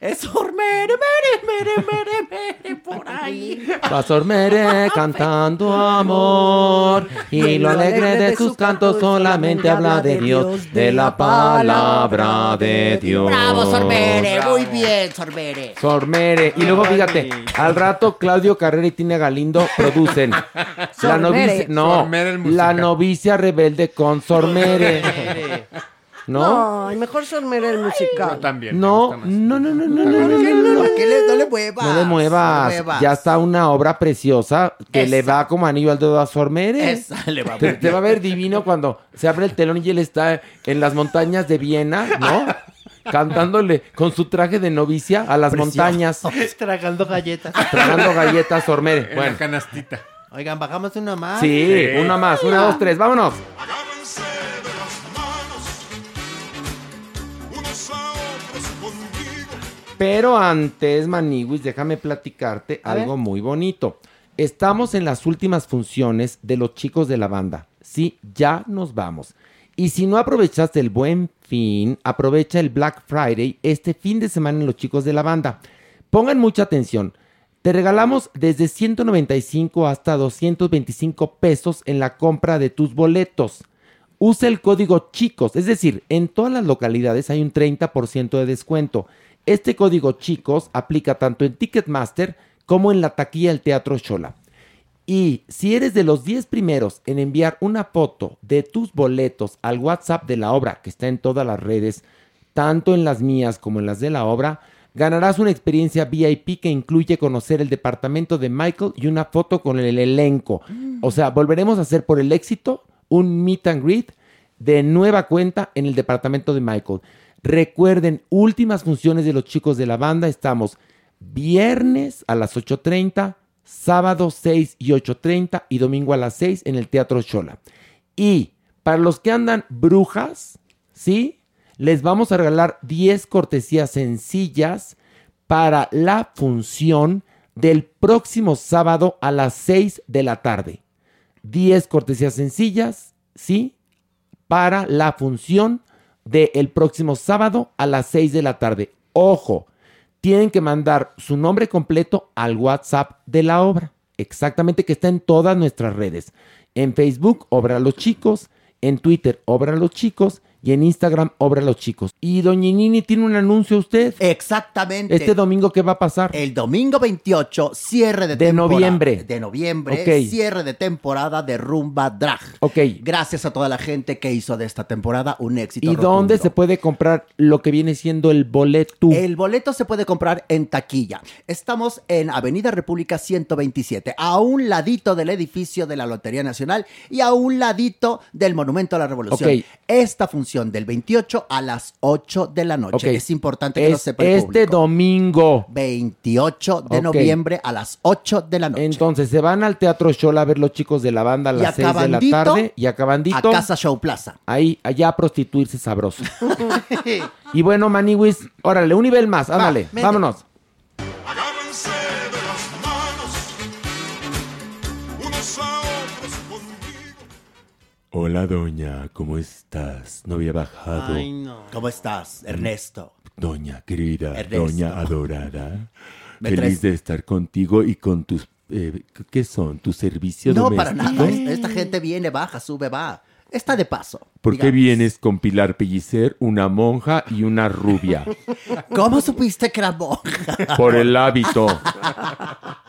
Es sormere, mere, mere, mere, mere, por ahí. Va Sormere cantando amor y lo alegre de sus cantos solamente habla de Dios, de la palabra de Dios. Bravo, sormere. Muy bien, sormere. Sormere. Y luego fíjate, espérate. Al rato Claudio Carrera y Tina Galindo producen. la novicia, no, la novicia rebelde con Sormere. ¿No? No, mejor Sormere el musical. Yo también. No, no, no, no, no, no, no, le, no le muevas? No le muevas. muevas. Ya está una obra preciosa que Esa. le va como anillo al dedo a Sormere. Esa le va a te, te va a ver divino cuando se abre el telón y él está en las montañas de Viena, ¿no? Cantándole con su traje de novicia a las montañas, Tragando galletas. tragando galletas Sormere. En la Bueno, canastita. Oigan, bajamos una más. sí, una más, una, dos, tres, vámonos. Pero antes, Maniwis, déjame platicarte A algo ver. muy bonito. Estamos en las últimas funciones de los chicos de la banda. Sí, ya nos vamos. Y si no aprovechaste el buen fin, aprovecha el Black Friday este fin de semana en los chicos de la banda. Pongan mucha atención. Te regalamos desde 195 hasta 225 pesos en la compra de tus boletos. Usa el código chicos, es decir, en todas las localidades hay un 30% de descuento. Este código chicos aplica tanto en Ticketmaster como en la taquilla del Teatro Shola. Y si eres de los 10 primeros en enviar una foto de tus boletos al WhatsApp de la obra, que está en todas las redes, tanto en las mías como en las de la obra, ganarás una experiencia VIP que incluye conocer el departamento de Michael y una foto con el elenco. O sea, volveremos a hacer por el éxito un meet and greet de nueva cuenta en el departamento de Michael. Recuerden, últimas funciones de los chicos de la banda. Estamos viernes a las 8.30, sábado 6 y 8.30 y domingo a las 6 en el Teatro Chola. Y para los que andan brujas, ¿sí? Les vamos a regalar 10 cortesías sencillas para la función del próximo sábado a las 6 de la tarde. 10 cortesías sencillas, ¿sí? Para la función del próximo sábado a las 6 de la tarde. Ojo, tienen que mandar su nombre completo al WhatsApp de la obra. Exactamente, que está en todas nuestras redes. En Facebook, Obra Los Chicos. En Twitter, Obra Los Chicos. Y en Instagram, Obra Los Chicos. Y Doña Nini tiene un anuncio usted. Exactamente. Este domingo, ¿qué va a pasar? El domingo 28, cierre de, De temporada. noviembre. De noviembre, Ok. cierre de temporada de Rumba Drag. Ok. Gracias a toda la gente que hizo de esta temporada un éxito. ¿Y rotundo. dónde se puede comprar lo que viene siendo el boleto? El boleto se puede comprar en taquilla. Estamos en Avenida República 127, a un ladito del edificio de la Lotería Nacional y a un ladito del Monumento a la Revolución. Ok. Esta función del 28 a las 8 de la noche. Es importante que lo Es sepa el este público. domingo. 28 de noviembre a las 8 de la noche. Entonces se van al Teatro Shola a ver los chicos de la banda a las 6 de la tarde y acabandito a Casa Show Plaza. ahí allá a prostituirse sabroso. y bueno, Maniwis, órale, un nivel más, ándale, vámonos. Hola, doña, ¿cómo estás? No había bajado. Ay, no. ¿Cómo estás, Ernesto? Doña querida, Ernesto. doña adorada, feliz traes- de estar contigo y con tus, eh, ¿qué son? ¿Tu servicio No, doméstico? para nada. Es- Esta gente viene, baja, sube, va. Está de paso. ¿Por qué vienes con Pilar Pellicer, una monja y una rubia? ¿Cómo supiste que era monja? Por el hábito.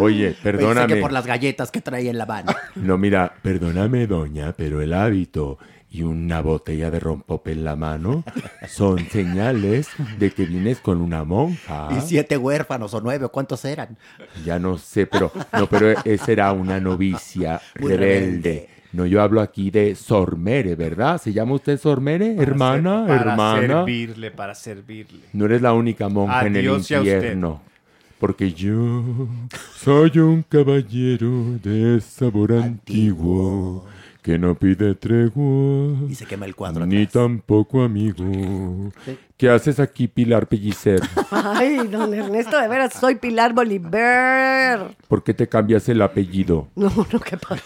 Oye, Pensé perdóname. que por las galletas que traía en la mano. No, mira, perdóname, doña, pero el hábito y una botella de rompope en la mano son señales de que vienes con una monja. Y siete huérfanos o nueve, ¿o cuántos eran? Ya no sé, pero no, pero esa era una novicia rebelde. rebelde. No, yo hablo aquí de Sormere, ¿verdad? ¿Se llama usted Sormere, hermana, Para hermana? servirle, para servirle. No eres la única monja en el infierno. Porque yo soy un caballero de sabor antiguo que no pide tregua. Y se quema el cuadro Ni tampoco amigo. ¿Qué haces aquí, Pilar Pellicer? Ay, don Ernesto, de veras, soy Pilar Bolívar. ¿Por qué te cambias el apellido? No, no, ¿qué pasó?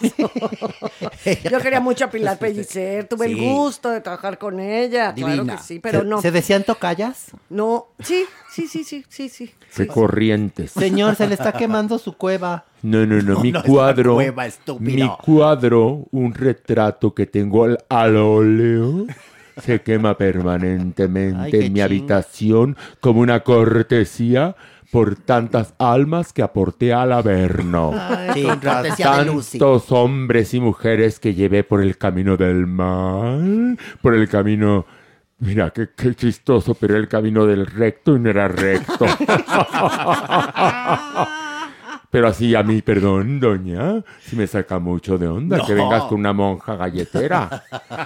Yo quería mucho a Pilar Pellicer, tuve el gusto de trabajar con ella, claro que sí, pero ¿Se- no. ¿Se decían tocallas? No, sí, sí, sí, sí, sí, sí. Qué corrientes. Señor, se le está quemando su cueva. No, no, no, No, mi no es cuadro. una cueva, estúpido. mi cuadro, un retrato que tengo al, al óleo, se quema permanentemente Ay, en mi ching. habitación como una cortesía por tantas almas que aporté al Averno. Ay, Sí. Tantos hombres y mujeres que llevé por el camino del mal, por el camino. Mira, qué, qué chistoso, pero el camino del recto y no era recto. Pero así a mí, perdón, doña, si me saca mucho de onda que vengas con una monja galletera.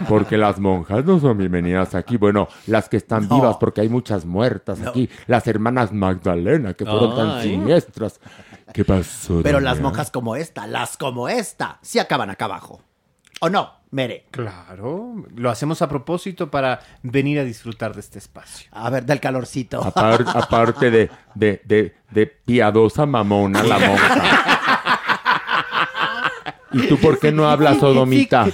Porque las monjas no son bienvenidas aquí. Bueno, las que están No. vivas, porque hay muchas muertas aquí. Las hermanas Magdalena, que fueron tan Ay. siniestras. ¿Qué pasó, Pero doña? las monjas como esta, las como esta, sí acaban acá abajo. ¿O no, Mere? Claro, lo hacemos a propósito para venir a disfrutar de este espacio. A ver, del calorcito. Apar- aparte de, de, de, de piadosa mamona, la monja. ¿Y tú por qué no hablas, sodomita?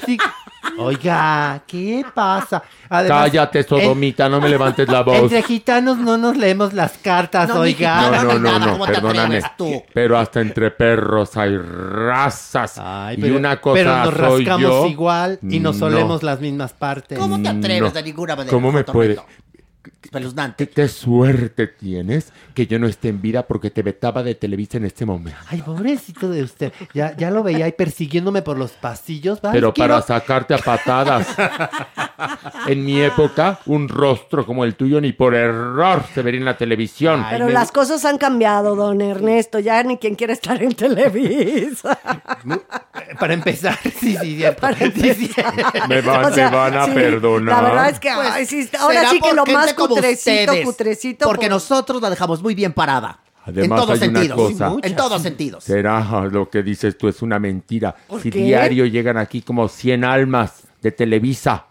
Oiga, ¿qué pasa? Además, Cállate, sodomita, no me levantes la voz. Entre gitanos no nos leemos las cartas, No, oiga. No, no, no, no, ¿cómo te perdóname. atreves tú? Pero hasta entre perros hay razas. y pero, una cosa pero nos rascamos yo. igual y nos No. solemos las mismas partes. ¿Cómo te atreves No. de ninguna manera? ¿Cómo me puede? Espeluznante. ¿Qué, qué suerte tienes que yo no esté en vida porque te vetaba de Televisa en este momento. Ay, pobrecito de usted. Ya, ya lo veía ahí persiguiéndome por los pasillos. Ay, Pero quiero- para sacarte a patadas. En mi época, un rostro como el tuyo ni por error se vería en la televisión. Pero las cosas han cambiado, don Ernesto. Ya ni quien quiere estar en Televisa. Para empezar, sí, sí, cierto. Sí, sí. Me van, O sea, me van a sí, perdonar. La verdad es que ay, sí, ahora Será sí que lo más como cutrecito, ustedes, cutrecito. Porque nosotros la dejamos muy bien parada. Además, en todos hay una sentidos. cosa. En todos sentidos. Será lo que dices tú es una mentira. ¿Por Si qué? diario llegan aquí como 100 almas de Televisa,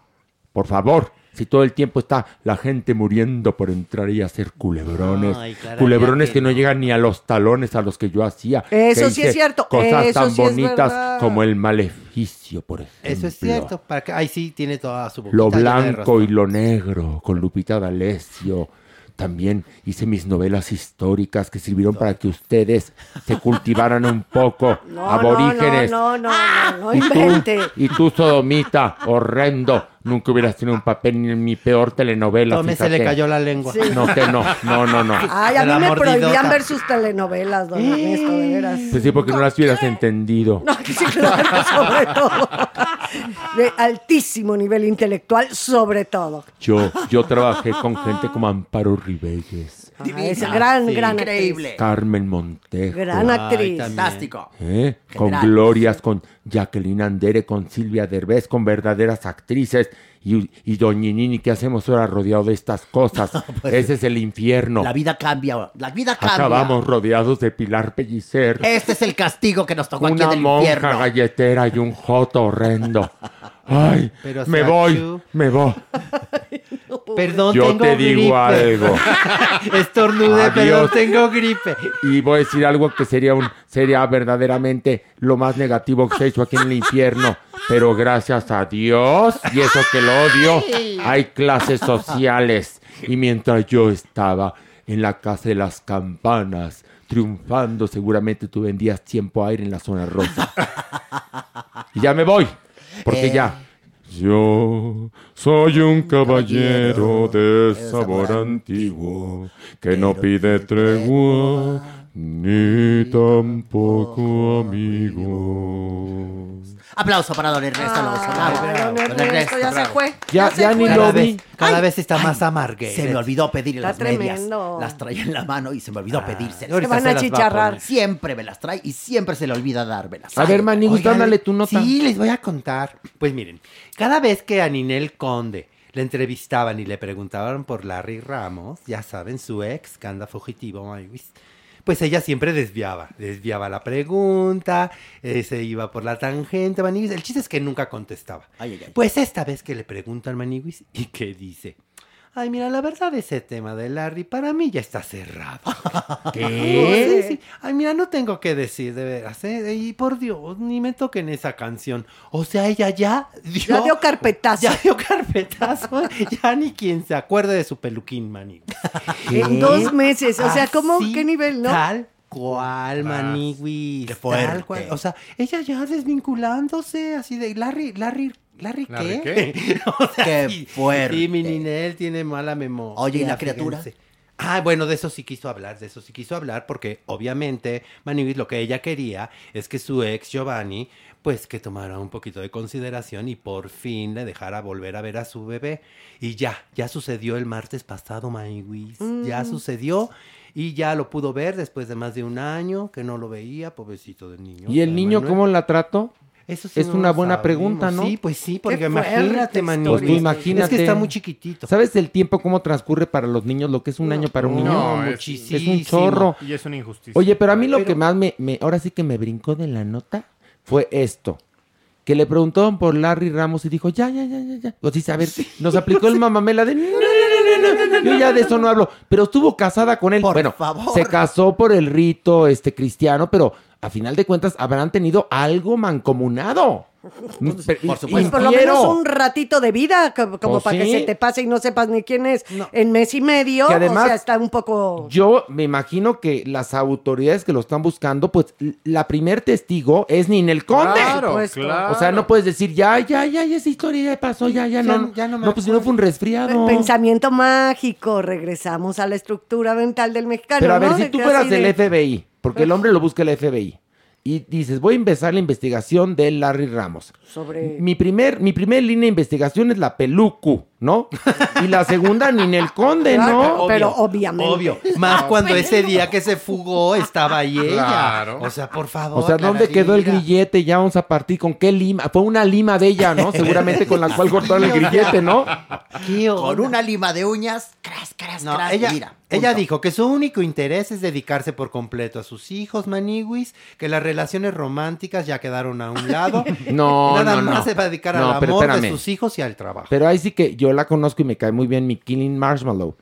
por favor. Si todo el tiempo está la gente muriendo por entrar y hacer culebrones. Ay, culebrones que que no llegan ni a los talones a los que yo hacía. Eso sí es cierto, Cosas eso tan sí bonitas como el maleficio, por ejemplo. Eso es cierto. Para que, ay, sí, tiene toda su Lo blanco y lo negro, con Lupita D'Alessio. También hice mis novelas históricas que sirvieron para que ustedes se cultivaran un poco, No, aborígenes. No, no, no, no, no, y, invente. tú, y tú, sodomita, horrendo, nunca hubieras tenido un papel ni en mi peor telenovela. Tome, se le cayó la lengua. Sí. No, que no, no, no, no. Ay, a mí me mordidota. prohibían ver sus telenovelas, don Ernesto, de veras. Pues sí, porque no las hubieras entendido. No, sí, claro, sobre todo. De altísimo nivel intelectual, sobre todo. Yo, yo trabajé con gente como Amparo Ribelles, Ah, es gran, gran Increíble. Carmen Montejo. Gran actriz. Fantástico. ¿Eh? Con glorias, con Jacqueline Andere, con Silvia Derbez, con verdaderas actrices. Y, y Doñinini, ¿qué hacemos ahora rodeado de estas cosas? pues, Ese es el infierno. La vida cambia. La vida cambia. Acabamos rodeados de Pilar Pellicer. Este es el castigo que nos tocó aquí una del monja infierno. galletera y un joto horrendo. Ay, Pero me voy, me voy. Perdón, Yo tengo te digo algo. Estornude, pero Adiós. tengo gripe. Y voy a decir algo que sería un sería verdaderamente lo más negativo que se ha hecho aquí en el infierno. Pero gracias a Dios, y eso que lo odio, hay clases sociales. Y mientras yo estaba en la casa de las campanas, triunfando, seguramente tú vendías tiempo aire en la zona rosa. Y ya me voy. Porque Eh, ya. Yo soy un caballero de sabor antiguo que no pide tregua ni tampoco amigos. Aplauso para don Ernesto. Bravo, Ay, bravo, don Ernesto, ya se fue. Ya- se ya ni fue. lo Cada vi. vez, cada Ay, vez está ay, más amargue. Se me olvidó pedirle las medias. Las traía en la mano y se me olvidó pedírselas. ahorita van se a chicharrar. Siempre me las trae y siempre se le olvida dármelas. A ver, Maniguis, dándole tu nota. Sí, les voy a contar. Pues miren, cada vez que a Ninel Conde le entrevistaban y le preguntaban por Larry Ramos, ya saben, su ex, que anda fugitivo, Maywis, pues ella siempre desviaba, desviaba la pregunta, eh, se iba por la tangente, Maniguis. El chiste es que nunca contestaba. Ay, ay, ay. Pues esta vez que le preguntan Maniguis, ¿y qué dice? Ay, mira, la verdad ese tema de Larry para mí ya está cerrado. ¿Qué? Sí, sí. Ay, mira, no tengo que decir, de veras, ¿eh? Y por Dios, ni me toquen esa canción. O sea, ella ya dio... Ya dio carpetazo. Ya dio carpetazo. ya ni quien se acuerde de su peluquín, maní. En dos meses. O sea, ¿cómo? Así, ¿Qué nivel, no? Tal cual, maniguis. Qué Tal cual. O sea, ella ya desvinculándose, así de Larry, Larry, Larry, ¿Larry ¿qué? qué? o sea, Qué sí, fuerte. Sí, mi Ninel tiene mala memoria. Oye, ¿y la criatura? fíjense. Ah, bueno, de eso sí quiso hablar, de eso sí quiso hablar, porque obviamente Maniguis lo que ella quería es que su ex Giovanni, pues que tomara un poquito de consideración y por fin le dejara volver a ver a su bebé. Y ya, ya sucedió el martes pasado, Maniguis. Ya Mm. sucedió y ya lo pudo ver después de más de un año que no lo veía, pobrecito del niño. ¿Y el niño Manuel. cómo la trató? Eso sí es no una buena sabemos. pregunta, ¿no? Sí, pues sí, porque imagínate, Maniguis. Pues tú imagínate. Es que está muy chiquitito. ¿Sabes el tiempo cómo transcurre para los niños? Lo que es un año para un niño. No, es, muchísimo. es un chorro. Y es una injusticia. Oye, pero a mí lo Pero- que más me, me- ahora sí que me brincó de la nota fue esto. Que le preguntaron por Larry Ramos y dijo, ya, ya, ya, ya, ya. O sea, a ver, nos aplicó el mamamela de, no, no, no, no, no, no, yo ya de eso no hablo. Pero estuvo casada con él. Por bueno, favor. se casó por el rito este cristiano, pero a final de cuentas habrán tenido algo mancomunado. Pero- por supuesto. Pues por lo menos un ratito de vida, co- como Pues para que se te pase y no sepas ni quién es en mes y medio. Que además- o sea, está un poco... Yo me imagino que las autoridades que lo están buscando, pues la primer testigo es Ninel Conde. Claro, supuesto. claro. O sea, no puedes decir, ya, ya, ya, ya, esa historia ya pasó, ya, ya, Ya- no. ya no no, me pues si no fue un resfriado. Pensamiento mágico, regresamos a la estructura mental del mexicano. Pero a ver, ¿no? si tú fueras del de- FBI, porque el hombre lo busca el FBI, y dices, voy a empezar la investigación de Larry Ramos. Sobre... Mi primer, mi primer línea de investigación es la Pelucu, ¿no? Y la segunda, Ninel Conde, Claro, ¿no? pero obviamente. Obvio. Más cuando ese día que se fugó estaba ahí ella. Claro. O sea, por favor. O sea, ¿dónde quedó el grillete? Ya vamos a partir con qué lima. Fue una lima de ella, ¿no? Seguramente con la cual cortaron el grillete, ¿no? ¿Qué Con una lima de uñas, cras, cras, No, cras, ella, mira. Ella dijo que su único interés es dedicarse por completo a sus hijos, Maniwis, que las relaciones románticas ya quedaron a un lado. No, Nada no, más no. se va a dedicar No, al amor de sus hijos y al trabajo. Pero ahí sí que yo la conozco y me cae muy bien mi Killing Marshmallow.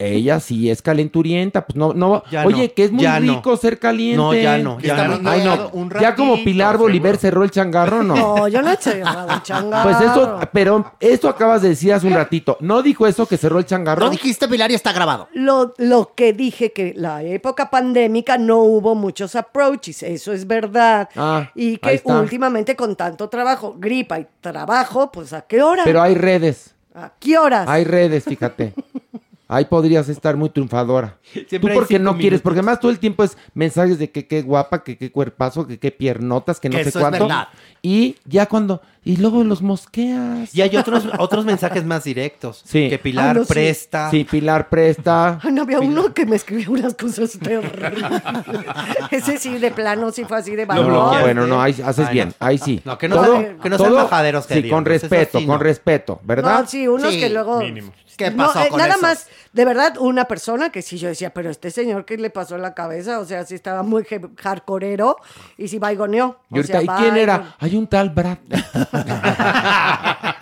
Ella sí es calenturienta, pues no, no. Ya Oye, no, que es muy ya no. rico ser caliente. No, ya no, ya no. Ay, no. Un ya como Pilar Bolívar cerró el changarro, no. No, yo no he cerrado el changarro. Pues eso, pero esto acabas de decir hace un ratito. ¿No dijo eso que cerró el changarro? Lo dijiste, Pilar, y está grabado. Lo, lo que dije que la época pandémica no hubo muchos approaches, eso es verdad. Ah, y ahí que está. últimamente con tanto trabajo, gripa y trabajo, pues ¿a qué hora? Pero hay redes. ¿A qué horas? Hay redes, fíjate. Ahí podrías estar muy triunfadora. Siempre Tú porque no quieres, porque más todo el tiempo es mensajes de que qué guapa, que qué cuerpazo, que qué piernotas, que no Que sé eso es cuánto. verdad. Y ya cuando, y luego los mosqueas. Y hay otros, otros mensajes más directos. Sí. Que Pilar Ah, no, presta. Sí, Pilar presta. Ay, no había uno que me escribió unas cosas terribles. Ese sí, de plano, sí fue así de Lo No, valor. bloqueaste. bueno, no, ahí haces Ay, bien, no. ahí sí. No, que no sean- que no sean majaderos, Sí, con respeto, sí, con no. respeto, ¿verdad? No, sí, unos Sí, que luego. mínimo. ¿Qué No, pasó eh, con nada esos? más, de verdad, una persona que sí yo decía, pero este señor, ¿qué le pasó en la cabeza? O sea, sí estaba muy hardcoreero y sí vaigoneó. Y sea, ahorita, ¿y quién era? Hay un tal Brad.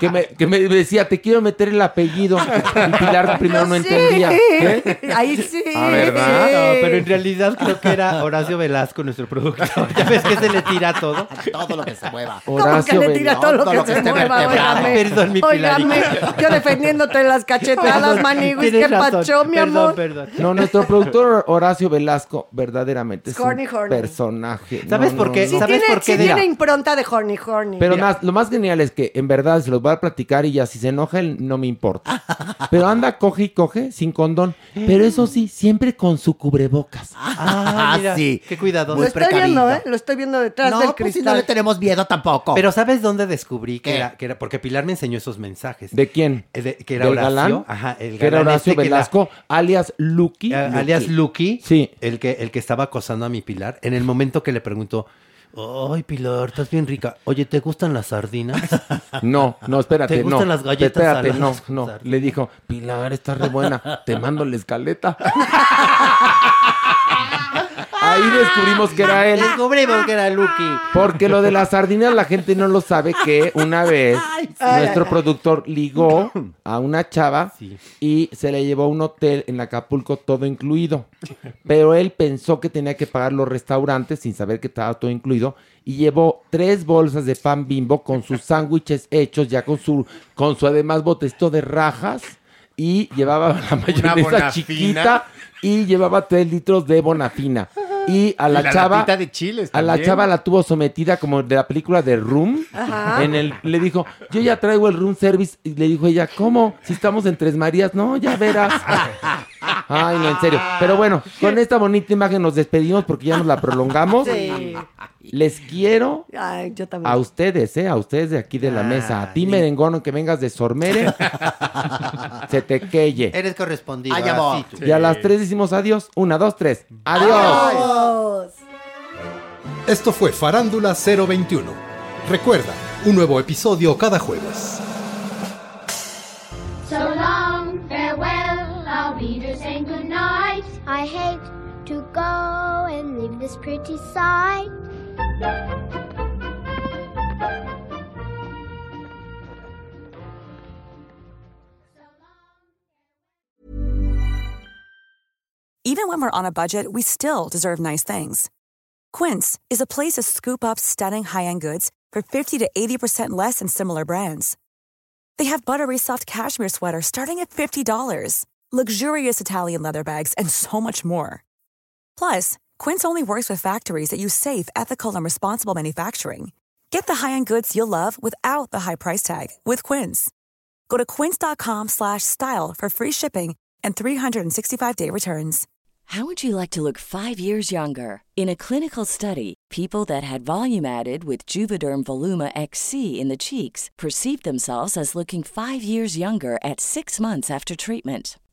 que, me, que me decía, te quiero meter el apellido. Y Pilar primero no Sí. entendía. ¿Qué? Ahí sí. Ah, ¿verdad? No, pero en realidad creo que era Horacio Velasco, nuestro productor. Ya ves que se le tira todo. Todo lo que se mueva. ¿Cómo que le tira todo lo que, se mueva? Óigame. Perdón, mi Pilarito. yo defendiéndote las cachetadas, Perdón, Maniguis. ¿Qué razón. pacho, mi Perdón, amor? perdón. No, nuestro productor Horacio Velasco verdaderamente es Horny, un horny. personaje. ¿Sabes No, por no, qué? no. Sí ¿Sabes tiene, por qué? sí tiene impronta de horny, horny. Pero más, lo más genial es que en verdad se los voy a platicar y ya si se enoja él no me importa. Pero anda, coge y coge sin condón. Pero eso sí, siempre con su cubrebocas. Ah, mira, sí. Qué cuidado. Lo estoy viendo, ¿eh? Lo estoy viendo detrás No, del pues si cristal. no le tenemos miedo tampoco. Pero ¿sabes dónde descubrí que era, que era? Porque Pilar me enseñó esos mensajes. ¿De quién? Eh, de- que era ¿Del Horacio. galán? Ajá, el que era galán Horacio este que la- Velasco, alias Lucky. eh, alias Lucky. Sí. El que, el que estaba acosando a mi Pilar. En el momento que le preguntó, ay, Pilar, estás bien rica. Oye, ¿te gustan las sardinas? No, no, espérate, ¿Te gustan no. las galletas Espérate, no, no. Le dijo, Pilar, estás re buena, te mando la escaleta. Ahí descubrimos que era él. Descubrimos que era Lucky. Porque lo de las sardinas la gente no lo sabe que una vez nuestro productor ligó a una chava y se le llevó a un hotel en Acapulco todo incluido. Pero él pensó que tenía que pagar los restaurantes sin saber que estaba todo incluido y llevó tres bolsas de pan bimbo con sus sándwiches hechos ya con su con su además botecito de rajas y llevaba la mayonesa chiquita y llevaba tres litros de bonafina. Y a la, Y la chava. latita de chiles a la chava la tuvo sometida como de la película de Room. Ajá. En el, le dijo, yo ya traigo el room service. Y le dijo ella, ¿cómo? Si estamos en Tres Marías. No, ya verás. Ay, no, en serio. Pero bueno, con esta bonita imagen nos despedimos porque ya nos la prolongamos. Sí. Les quiero Ay, yo también. a ustedes, ¿eh? A ustedes de aquí de la mesa. A ti, merengono, que vengas de Sormere. se te queye. Eres correspondido. Ay, amor. Y a las tres decimos adiós. Una, dos, tres. Adiós. Adiós. Esto fue Farándula 021. Recuerda, un nuevo episodio cada jueves. So long, go and leave this pretty sight. Even when we're on a budget, we still deserve nice things. Quince is a place to scoop up stunning high-end goods for 50 to 80% less than similar brands. They have buttery soft cashmere sweaters starting at $50, luxurious Italian leather bags, and so much more. Plus, Quince only works with factories that use safe, ethical, and responsible manufacturing. Get the high-end goods you'll love without the high price tag with Quince. Go to quince.com slash style for free shipping and 365-day returns. How would you like to look five years younger? In a clinical study, people that had volume added with Juvederm Voluma XC in the cheeks perceived themselves as looking five years younger at six months after treatment.